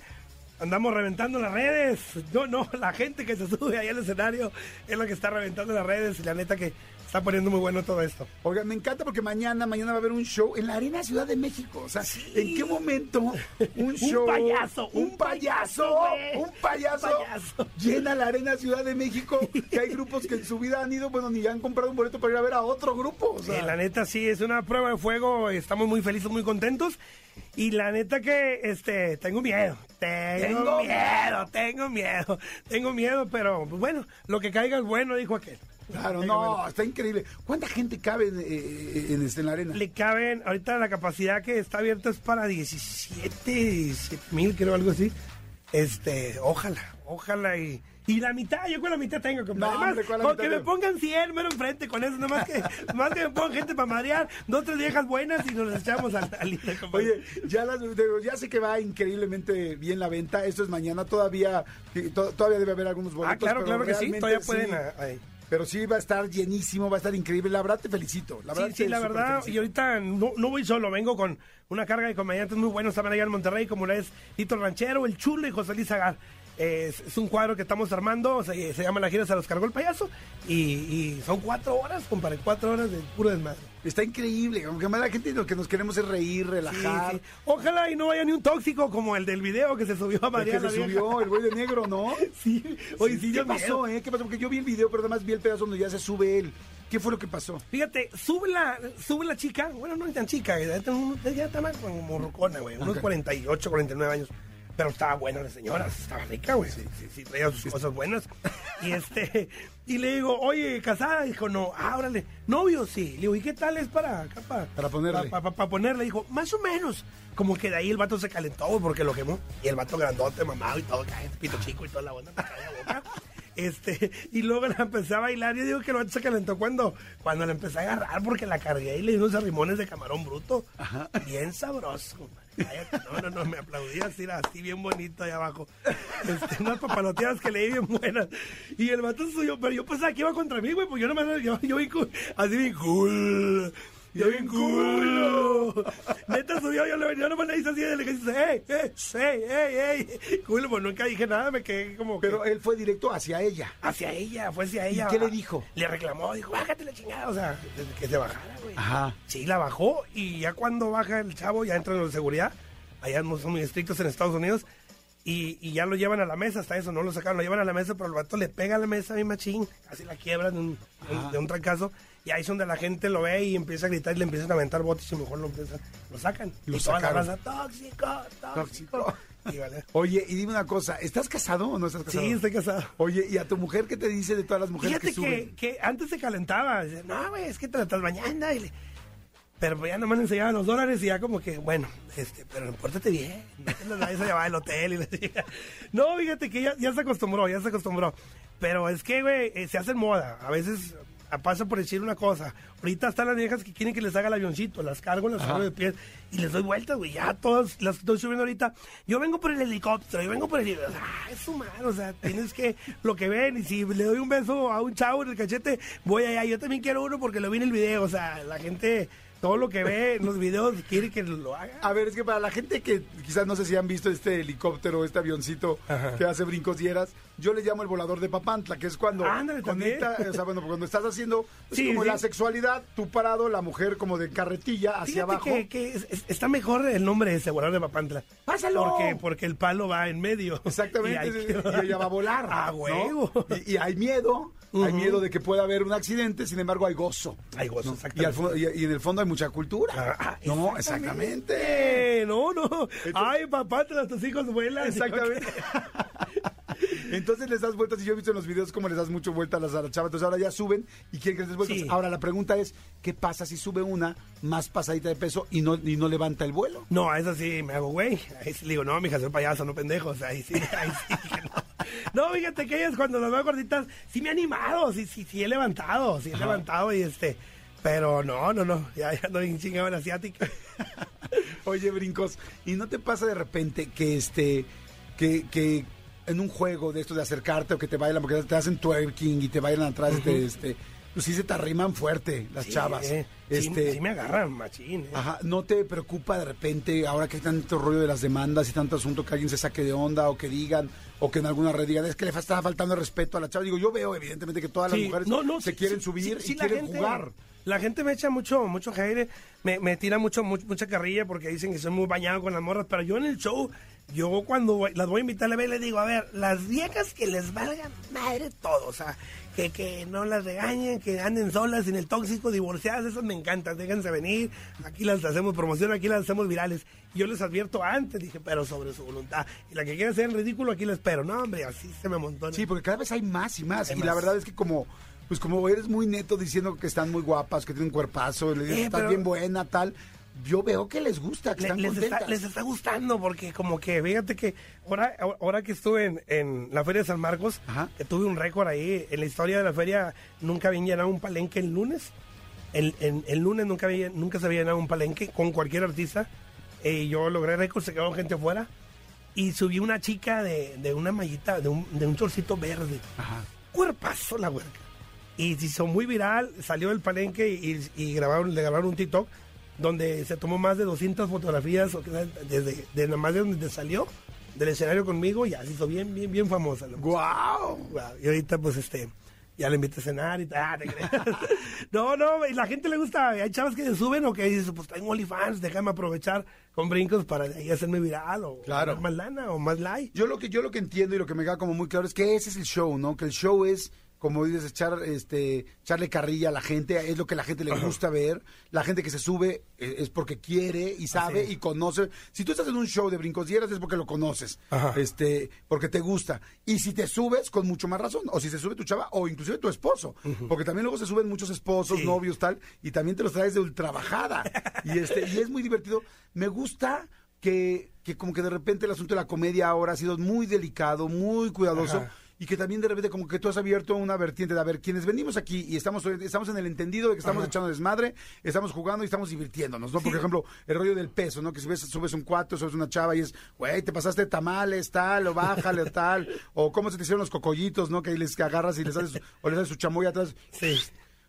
Andamos reventando las redes. No, no, la gente que se sube ahí al escenario es la que está reventando las redes y la neta que está poniendo muy bueno todo esto. Oiga, me encanta porque mañana, mañana va a haber un show en la Arena Ciudad de México. O sea, ¿en qué momento un show? payaso, un, payaso, un payaso, Un payaso. llena la Arena Ciudad de México. Que hay grupos que en su vida han ido, bueno, ni han comprado un boleto para ir a ver a otro grupo. O sea, Eh, la neta sí, es una prueba de fuego, estamos muy felices, muy contentos. Y la neta que este tengo miedo, tengo, Tengo miedo, tengo miedo, tengo miedo, pero pues, bueno, lo que caiga es bueno, dijo aquel. Claro, no, está increíble. ¿Cuánta gente cabe en, eh, en, este, en la arena? Le caben, ahorita la capacidad que está abierta es para 17 mil, creo, algo así. Este, ojalá, ojalá y... Y la mitad, yo con la mitad tengo, compadre. No, Además, me pongan 100 mero enfrente con eso, nomás que, nomás que me pongan gente para marear, dos, tres viejas buenas y nos echamos al, al. Oye, ya, las- ya sé que va increíblemente bien la venta. Esto es mañana. Todavía eh, to- todavía debe haber algunos boletos. Ah, claro, pero claro que sí, todavía pueden. ah, ahí. Pero sí va a estar llenísimo, va a estar increíble. La verdad te felicito. La verdad sí, sí, la verdad, felicito. y ahorita no, no voy solo, vengo con una carga de comediantes muy buenos también allá en Monterrey, como la es Tito Ranchero, El Chulo y José Luis Agar. Es, es un cuadro que estamos armando, se, se llama La gira se los cargó el payaso, y, y son cuatro horas, compadre, cuatro horas de puro desmadre. Está increíble. Aunque más la gente lo que nos queremos es reír, relajar. Sí, sí. Ojalá y no haya ni un tóxico como el del video que se subió a El María que se vieja. subió, el güey de negro, ¿no? Sí, oye, sí, ¿Qué yo pasó, eh? ¿Qué pasó? Porque yo vi el video, pero además vi el pedazo donde ya se sube él. ¿Qué fue lo que pasó? Fíjate, sube la, sube la chica, bueno, no es tan chica, ya está, más como rocona, güey, unos 48, 49 años. Pero estaba buena la señora, estaba rica, güey, sí, sí, sí, traía sus cosas buenas. Y este, y le digo, oye, casada, dijo, no, ah, órale, novio, sí. Le digo, ¿y qué tal es para acá, para, Para ponerle. Para ponerle, dijo, más o menos. Como que de ahí el vato se calentó, güey, porque lo quemó. Y el vato grandote, mamado y todo, cae, pito chico y toda la onda, la boca. Este, y luego la empecé a bailar. Yo digo que el vato se calentó cuando, cuando la empecé a agarrar porque la cargué y le di unos arrimones de camarón bruto. Bien sabroso, compadre. No, no, no, me aplaudí así, así bien bonito ahí abajo. Este, unas papaloteadas que le di bien buenas. Y el vato suyo, pero yo pensaba que iba contra mí, güey, pues yo no me yo, yo así bien cool. Yo bien cool. Neta subió, yo le venía, nomás le hice así de le dice, hey, hey, hey, hey, hey. Cool, pues nunca dije nada, me quedé como que- Pero él fue directo hacia ella. hacia ella, fue hacia ella. qué le dijo? Le reclamó, dijo, bájate la chingada, o sea, que se bajara, güey. Ajá. Sí, la bajó y ya cuando baja el chavo, ya entran los de seguridad. Allá no son muy estrictos en Estados Unidos. Y, y ya lo llevan a la mesa, hasta eso, no lo sacaron, lo llevan a la mesa, pero el vato le pega a la mesa a mi machín, casi la quiebra de un- de un trancazo. Y ahí es donde la gente lo ve y empieza a gritar y le empiezan a aventar botes y mejor lo, empiezan, lo sacan. Lo y toda la sacaron. raza, tóxico, tóxico. Y vale. Oye, y dime una cosa, ¿estás casado o no estás casado? Sí, estoy casado. Oye, ¿y a tu mujer qué te dice de todas las mujeres Fíjate que que, suben? que antes se calentaba. Dice, no, güey, es que te la estás bañando. Y le- Pero ya nomás le enseñaban los dólares y ya como que, bueno, este, pero pórtate bien. No te las vayas a llevar al hotel. Y le decía. No, fíjate que ya, ya se acostumbró, ya se acostumbró. Pero es que, güey, eh, se hace moda. A veces pasa por decir una cosa. Ahorita están las viejas que quieren que les haga el avioncito. Las cargo, las cargo de pies y les doy vueltas, güey. Ya todas las que estoy subiendo ahorita. Yo vengo por el helicóptero, yo vengo por el... Ah, es humano, o sea, tienes que... Lo que ven, y si le doy un beso a un chavo en el cachete, voy allá. Yo también quiero uno porque lo vi en el video. O sea, la gente... Todo lo que ve en los videos quiere que lo haga. A ver, es que para la gente que quizás no sé si han visto este helicóptero, este avioncito Ajá. que hace brincos dieras, yo le llamo el volador de Papantla, que es cuando Ándale, conecta, o sea, bueno, cuando estás haciendo pues, Sí, como sí. la sexualidad, tú parado, la mujer como de carretilla hacia Fíjate abajo. que, que es- es- está mejor el nombre ese, volador de Papantla. ¡Pásalo! Porque, porque el palo va en medio. Exactamente, Y hay y, ella va a volar. ¡A ¿no? huevo! Y, y hay miedo, hay miedo de que pueda haber un accidente, sin embargo hay gozo. Hay gozo, ¿no? exactamente. Y, al y- y en el fondo hay mucha cultura. Ah, no, exactamente. No, no. Ay, papá, tus hijos vuelan. Exactamente. Entonces les das vueltas y yo he visto en los videos cómo les das mucho vueltas a las chavas. Entonces ahora ya suben y quieren que les des vueltas. Sí. Ahora la pregunta es, ¿qué pasa si sube una más pasadita de peso y no, y no levanta el vuelo? No, a eso sí me hago güey. Ahí sí le digo, no, mija, soy payaso, no pendejos. Ahí sí, ahí sí. que no. No, fíjate que ellas cuando las veo gorditas, sí me he animado, sí, sí, sí he levantado, sí he levantado y este. Pero no, no, no, ya, ya no bien chingado en asiática. Oye, brincos, ¿y no te pasa de repente que este, que, que en un juego de esto de acercarte o que te bailan, porque te hacen twerking y te bailan atrás, te, este, pues sí se te arriman fuerte las Sí, chavas. eh. Sí, este, sí me agarran, machín. eh. Ajá, ¿no te preocupa de repente, ahora que hay tanto rollo de las demandas y tanto asunto, que alguien se saque de onda o que digan, o que en alguna red digan, es que le está faltando respeto a la chava? Digo, yo veo evidentemente que todas las Sí, mujeres no, no, se sí, quieren sí, subir sí, sí, y quieren gente- jugar. La gente me echa mucho, mucho aire, me, me tira mucho, mu- mucha carrilla porque dicen que soy muy bañado con las morras, pero yo en el show, yo cuando voy- las voy a invitar a ver, les digo, a ver, las viejas que les valgan madre todo, o sea, que, que no las regañen, que anden solas, sin el tóxico, divorciadas, esas me encantan, déjense venir, aquí las hacemos promoción, aquí las hacemos virales. Yo les advierto antes, dije, pero sobre su voluntad. Y la que quiera hacer el ridículo, aquí la espero. No, hombre, así se me montó. Sí, porque cada vez hay más y más. Hay y la verdad es que como, pues como eres muy neto diciendo que están muy guapas, que tienen un cuerpazo, le dices, Eh, estás pero- bien buena, tal. Yo veo que les gusta, que Le- están les, contentas. está, les está gustando porque como que fíjate que ahora, ahora que estuve en, en la Feria de San Marcos, que tuve un récord ahí, en la historia de la feria nunca habían llenado un palenque el lunes. El, en- el lunes nunca, había, nunca se había llenado un palenque con cualquier artista. Y yo logré récord, se quedó gente afuera. Y subí una chica de, de una mallita, de un, de un chorcito verde. Cuerpazo la huerca. Y se hizo muy viral, salió del palenque y, y grabaron, le grabaron un TikTok donde se tomó más de 200 fotografías desde de nada más de donde salió del escenario conmigo ya se hizo bien bien bien famosa ¡Guau! y ahorita pues este ya le invité a cenar y tal. Ah, te no, no, y la gente le gusta. Hay chavas que se suben o que dicen, pues tengo OnlyFans, déjame aprovechar con brincos para ahí hacerme viral o Claro. más lana o más like. Yo lo que yo lo que entiendo y lo que me queda como muy claro es que ese es el show, ¿no? Que el show es como dices echar este echarle carrilla a la gente, es lo que la gente le gusta ver. La gente que se sube eh, es porque quiere y sabe y conoce. Si tú estás en un show de brincosieras es porque lo conoces. Ajá. Este, porque te gusta. Y si te subes con mucho más razón, o si se sube tu chava o inclusive tu esposo, porque también luego se suben muchos esposos, Sí. novios tal y también te los traes de ultra bajada. y este y es muy divertido. Me gusta que, que como que de repente el asunto de la comedia ahora ha sido muy delicado, muy cuidadoso. Ajá. Y que también de repente como que tú has abierto una vertiente de, a ver, quienes venimos aquí y estamos, estamos en el entendido de que estamos Ajá. echando desmadre, estamos jugando y estamos divirtiéndonos, ¿no? Por ejemplo, el rollo del peso, ¿no? Que si ves, subes un cuatro, subes una chava y es, güey, te pasaste tamales, tal, o bájale, tal, o cómo se te hicieron los cocollitos, ¿no? Que ahí les agarras y les haces, o les haces su chamoy atrás. Sí.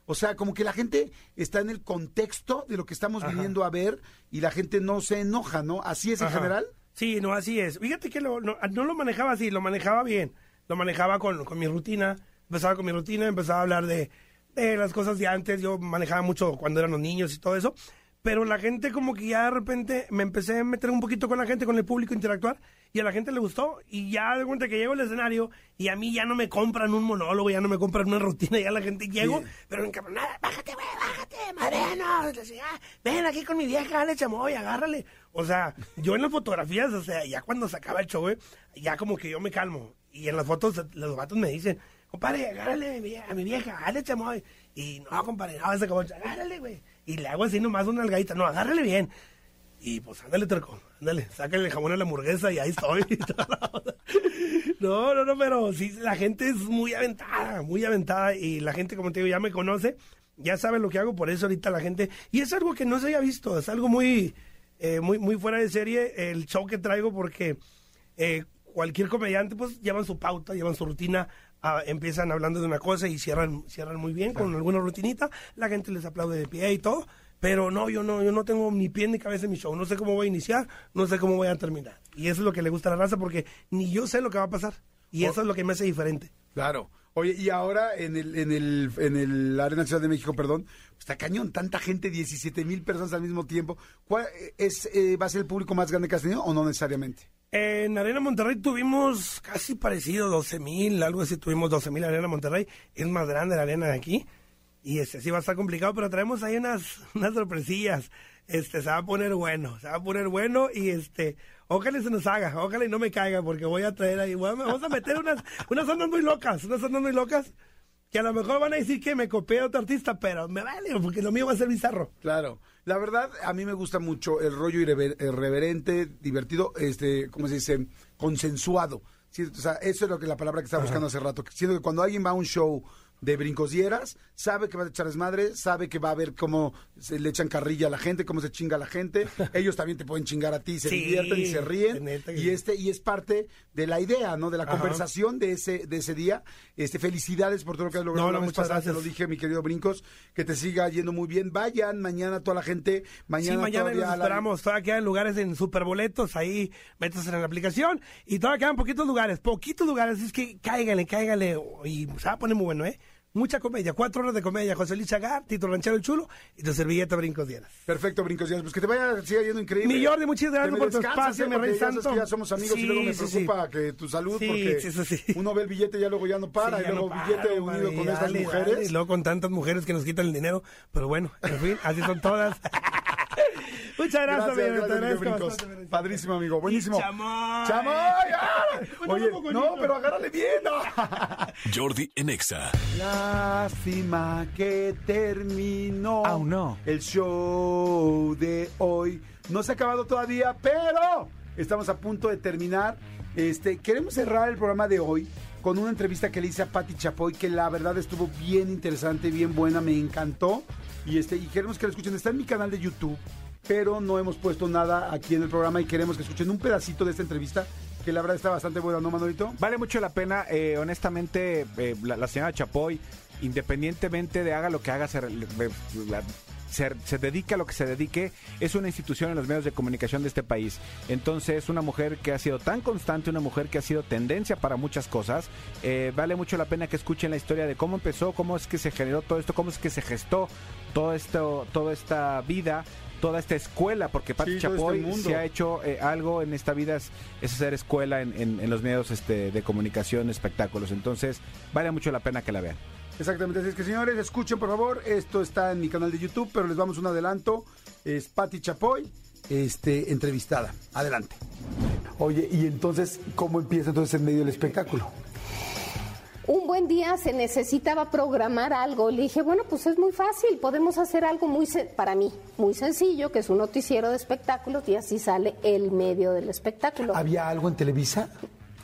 O sea, como que la gente está en el contexto de lo que estamos Ajá. viniendo a ver y la gente no se enoja, ¿no? Así es en general. Sí, no, así es. Fíjate que lo- no, no lo manejaba así, lo manejaba bien. Lo manejaba con, con mi rutina. Empezaba con mi rutina, empezaba a hablar de, de las cosas de antes. Yo manejaba mucho cuando eran los niños y todo eso. Pero la gente como que ya de repente me empecé a meter un poquito con la gente, con el público, interactuar. Y a la gente le gustó. Y ya de cuenta que llego al escenario y a mí ya no me compran un monólogo, ya no me compran una rutina. Ya la gente llego, Sí. pero encabronada, bájate, güey, bájate. Decía, "Ah, ven aquí con mi vieja, dale chamoy, agárrale. O sea, yo en las fotografías, o sea, ya cuando se acaba el show, güey, ya como que yo me calmo. Y en las fotos, los vatos me dicen, compadre, agárrale a mi vieja, a dale chamoy. Y no, compadre, no, se acabó, el show, agárrale, güey. Y le hago así nomás una algadita, no, agárrale bien. Y pues ándale, terco, ándale, sácale el jamón a la hamburguesa y ahí estoy. no, no, no, pero sí, la gente es muy aventada, muy aventada. Y la gente, como te digo, ya me conoce, ya sabe lo que hago, por eso ahorita la gente. Y es algo que no se había visto, es algo muy, eh, muy, muy fuera de serie el show que traigo, porque eh, cualquier comediante, pues llevan su pauta, llevan su rutina. ah, empiezan hablando de una cosa y cierran cierran muy bien con alguna rutinita la gente les aplaude de pie y todo pero no, yo no, yo no tengo ni pie ni cabeza en mi show. No sé cómo voy a iniciar, no sé cómo voy a terminar. Y eso es lo que le gusta a la raza porque ni yo sé lo que va a pasar. Y eso es lo que me hace diferente. Claro. Oye, y ahora en el, en el, en el Arena Ciudad de México, perdón, está cañón, tanta gente, 17 mil personas al mismo tiempo. ¿Cuál es, eh, va a ser el público más grande que has tenido o no necesariamente? En Arena Monterrey tuvimos casi parecido, 12 mil, algo así, tuvimos 12 mil Arena Monterrey. Es más grande la arena de aquí. Y este sí va a estar complicado, pero traemos ahí unas, unas sorpresillas. Este, se va a poner bueno, se va a poner bueno y este, ojalá se nos haga, ojalá y no me caiga, porque voy a traer ahí, bueno, vamos a meter unas, unas ondas muy locas, unas ondas muy locas, que a lo mejor van a decir que me copié a otro artista, pero me vale, porque lo mío va a ser bizarro. Claro. La verdad, a mí me gusta mucho el rollo irrever- irreverente, divertido, este, ¿cómo se dice? Consensuado. Sí, o sea, eso es lo que la palabra que estaba buscando hace rato. Siento que cuando alguien va a un show de Brincos Dieras, sabe que va a echar desmadre, sabe que va a ver cómo se le echan carrilla a la gente, cómo se chinga a la gente. Ellos también te pueden chingar a ti, se Sí, divierten y se ríen. que Y este y es parte de la idea, ¿no? De la Ajá. conversación de ese de ese día. Este felicidades por todo lo que has logrado. No, no, muchas pasada te gracias. lo dije, mi querido Brincos, que te siga yendo muy bien. Vayan mañana toda la gente, mañana sí, mañana todavía los la- esperamos. Todavía quedan lugares en Superboletos. Ahí métanse en la aplicación. Y todavía quedan poquitos lugares. Poquitos lugares. Es que cáiganle, cáiganle. Y se va a poner muy bueno, ¿eh? Mucha comedia. Cuatro horas de comedia. José Luis Chagar, Tito Ranchero el Chulo y tu servilleta Brincos Dieras. Perfecto, Brincos Díaz. Pues que te vaya, siga yendo increíble. Mi Jordi, muchas gracias por tu espacio, ¿eh? mi rey ya sabes santo. que ya somos amigos y luego me Sí, sí, preocupa que tu salud, Sí, porque sí, sí. uno ve el billete y ya luego ya no para, Sí, y luego no para, billete unido con y estas dale, mujeres. dale, y luego con tantas mujeres que nos quitan el dinero. Pero bueno, en fin, así son todas. Muchas gracias, Gracias, amigo, te gracias, amigo agradezco Brincos. bastante. Padrísimo, amigo. Buenísimo. Chamoy. ¡Chamoy! ¡Ah! Oye, no, pero agárrale bien. ¿no? Jordi en Exa. Lástima que terminó Aún no. el show de hoy. No se ha acabado todavía, pero estamos a punto de terminar. Este, queremos cerrar el programa de hoy con una entrevista que le hice a Patti Chapoy, que la verdad estuvo bien interesante, bien buena, me encantó. Y este, y queremos que la escuchen. Está en mi canal de YouTube, pero no hemos puesto nada aquí en el programa y queremos que escuchen un pedacito de esta entrevista, que la verdad está bastante buena, ¿no, Manolito? Vale mucho la pena, eh, honestamente, eh, la, señora Chapoy, independientemente de haga lo que haga, se, la- se, dedique a lo que se dedique, es una institución en los medios de comunicación de este país. Entonces, una mujer que ha sido tan constante, una mujer que ha sido tendencia para muchas cosas, eh, vale mucho la pena que escuchen la historia de cómo empezó, cómo es que se generó todo esto, cómo es que se gestó todo esto, toda esta vida. Toda esta escuela, porque Pati Sí, este Chapoy se ha hecho eh, algo en esta vida, es, es hacer escuela en, en- en los medios este, de comunicación, espectáculos. Entonces, vale mucho la pena que la vean. Exactamente, así es que señores, escuchen por favor, esto está en mi canal de YouTube, pero les vamos un adelanto, es Patti Chapoy, este, entrevistada, adelante. Oye, y entonces, ¿cómo empieza entonces en medio del espectáculo? Un buen día se necesitaba programar algo. Le dije, bueno, pues es muy fácil, podemos hacer algo muy, para mí, muy sencillo, que es un noticiero de espectáculos y así sale el medio del espectáculo. ¿Había algo en Televisa?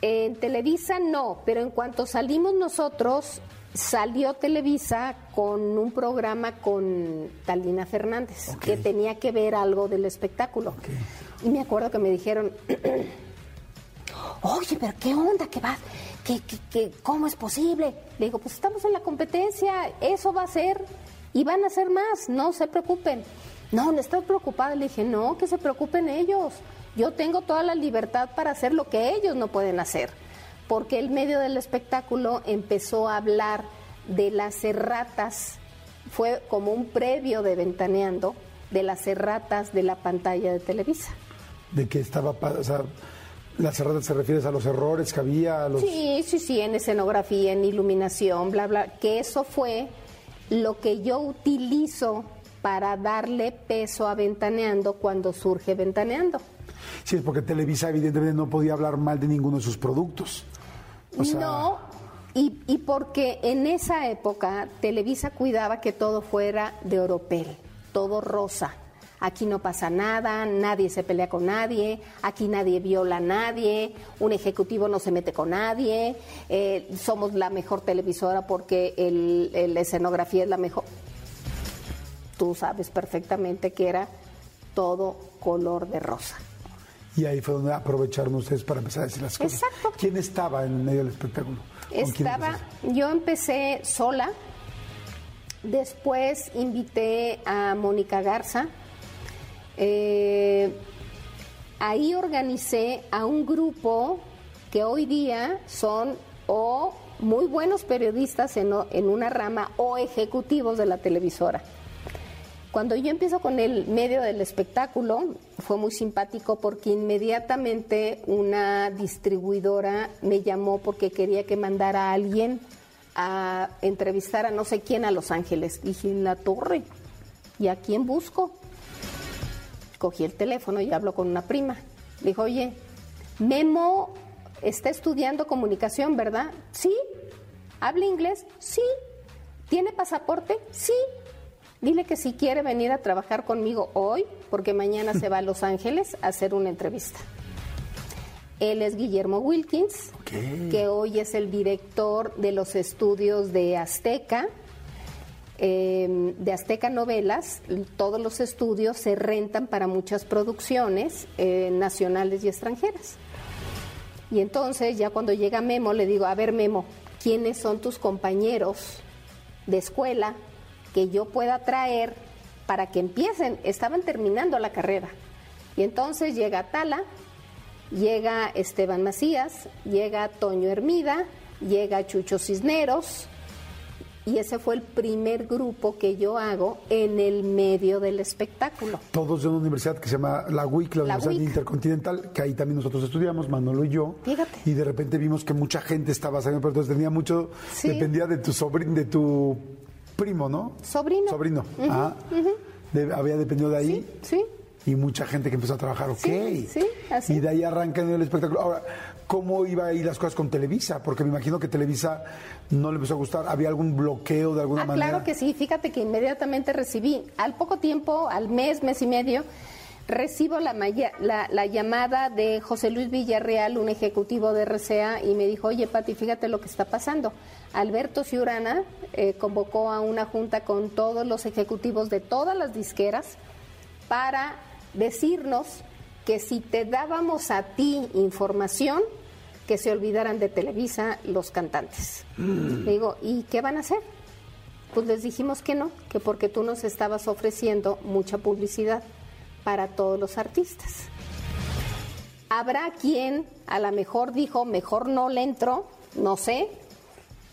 En Televisa no, pero en cuanto salimos nosotros, salió Televisa con un programa con Talina Fernández, que tenía que ver algo del espectáculo. Y me acuerdo que me dijeron, oye, pero ¿qué onda? ¿Qué va? ¿Qué, qué, cómo es posible? Le digo, pues estamos en la competencia, eso va a ser, y van a hacer más, no se preocupen. No, no estoy preocupada. Le dije, no, que se preocupen ellos. Yo tengo toda la libertad para hacer lo que ellos no pueden hacer. Porque el medio del espectáculo empezó a hablar de las erratas, fue como un previo de Ventaneando, de las erratas de la pantalla de Televisa. De que estaba, o sea, las erratas se refieres a los errores que había, a los... Sí, sí, sí, en escenografía, en iluminación, bla, bla, que eso fue lo que yo utilizo para darle peso a Ventaneando cuando surge Ventaneando. Sí, es porque Televisa evidentemente no podía hablar mal de ninguno de sus productos. O sea, No, y, y porque en esa época Televisa cuidaba que todo fuera de oropel, todo rosa. Aquí no pasa nada, nadie se pelea con nadie, aquí nadie viola a nadie, un ejecutivo no se mete con nadie, eh, somos la mejor televisora porque el, el- la escenografía es la mejor. Tú sabes perfectamente que era todo color de rosa. Y ahí fue donde aprovecharon ustedes para empezar a decir las cosas. Exacto. ¿Quién estaba en medio del espectáculo? ¿Con quién Estaba, yo empecé sola, después invité a Mónica Garza, eh, ahí organicé a un grupo que hoy día son o muy buenos periodistas en, en una rama o ejecutivos de la televisora. Cuando yo empiezo con el medio del espectáculo, fue muy simpático porque inmediatamente una distribuidora me llamó porque quería que mandara a alguien a entrevistar a no sé quién a Los Ángeles. Dije, en la torre, ¿y a quién busco? Cogí el teléfono y hablo con una prima. Le dijo, oye, Memo está estudiando comunicación, ¿verdad? Sí. ¿Habla inglés? Sí. ¿Tiene pasaporte? Sí. Dile que si quiere venir a trabajar conmigo hoy, porque mañana se va a Los Ángeles a hacer una entrevista. Él es Guillermo Wilkins, que hoy es el director de los estudios de Azteca, eh, de Azteca Novelas. Todos los estudios se rentan para muchas producciones eh, nacionales y extranjeras. Y entonces ya cuando llega Memo le digo, a ver Memo, ¿quiénes son tus compañeros de escuela que yo pueda traer para que empiecen? Estaban terminando la carrera. Y entonces llega Tala, llega Esteban Macías, llega Toño Hermida, llega Chucho Cisneros, y ese fue el primer grupo que yo hago en el medio del espectáculo. Todos de una universidad que se llama la UIC, la, La Universidad UIC. Intercontinental, que ahí también nosotros estudiamos, Manolo y yo. Fíjate. Y de repente vimos que mucha gente estaba saliendo, pero entonces tenía mucho, Sí. dependía de tu sobrino, de tu primo, ¿no? Sobrino. Sobrino. Ah, de- había dependido de ahí. Sí. Y mucha gente que empezó a trabajar, ok. Sí, sí, así. Y de ahí arranca el espectáculo. Ahora, ¿cómo iba a ir las cosas con Televisa? Porque me imagino que Televisa no le empezó a gustar. ¿Había algún bloqueo de alguna Ah, manera? claro que sí. Fíjate que inmediatamente recibí, al poco tiempo, al mes, mes y medio, recibo la, maya- la, la llamada de José Luis Villarreal, un ejecutivo de RCA, y me dijo, oye, Pati, fíjate lo que está pasando. Alberto Ciurana eh, convocó a una junta con todos los ejecutivos de todas las disqueras para decirnos que si te dábamos a ti información, que se olvidaran de Televisa los cantantes. Le digo, ¿y qué van a hacer? Pues les dijimos que no, que porque tú nos estabas ofreciendo mucha publicidad para todos los artistas. Habrá quien a lo mejor dijo, mejor no le entró, no sé,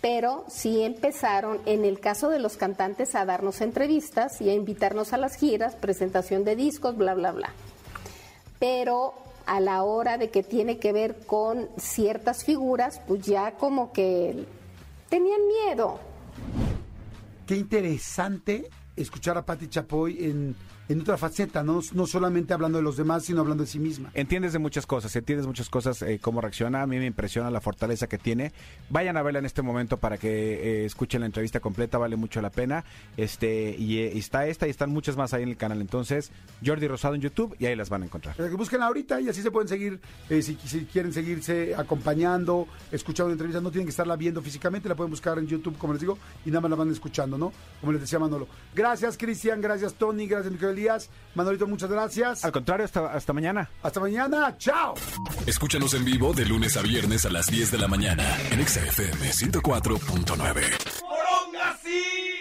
pero sí empezaron, en el caso de los cantantes, a darnos entrevistas y a invitarnos a las giras, presentación de discos, bla, bla, bla. Pero a la hora de que tiene que ver con ciertas figuras, pues ya como que tenían miedo. Qué interesante escuchar a Patti Chapoy en, en otra faceta, ¿no? no solamente hablando de los demás, sino hablando de sí misma. Entiendes de muchas cosas, entiendes muchas cosas, eh, cómo reacciona. A mí me impresiona la fortaleza que tiene. Vayan a verla en este momento para que eh, escuchen la entrevista completa, vale mucho la pena. Este y, eh, está esta y están muchas más ahí en el canal. Entonces, Jordi Rosado en YouTube y ahí las van a encontrar. Que busquen ahorita y así se pueden seguir, eh, si, si quieren seguirse acompañando, escuchando entrevistas, no tienen que estarla viendo físicamente, la pueden buscar en YouTube, como les digo, y nada más la van escuchando, ¿no? Como les decía Manolo. Gracias, Cristian, gracias, Tony, gracias, Miguel Manolito, muchas gracias. Al contrario, hasta, mañana. Hasta mañana, chao. Escúchanos en vivo de lunes a viernes a las 10 de la mañana en XFM 104.9. Sí!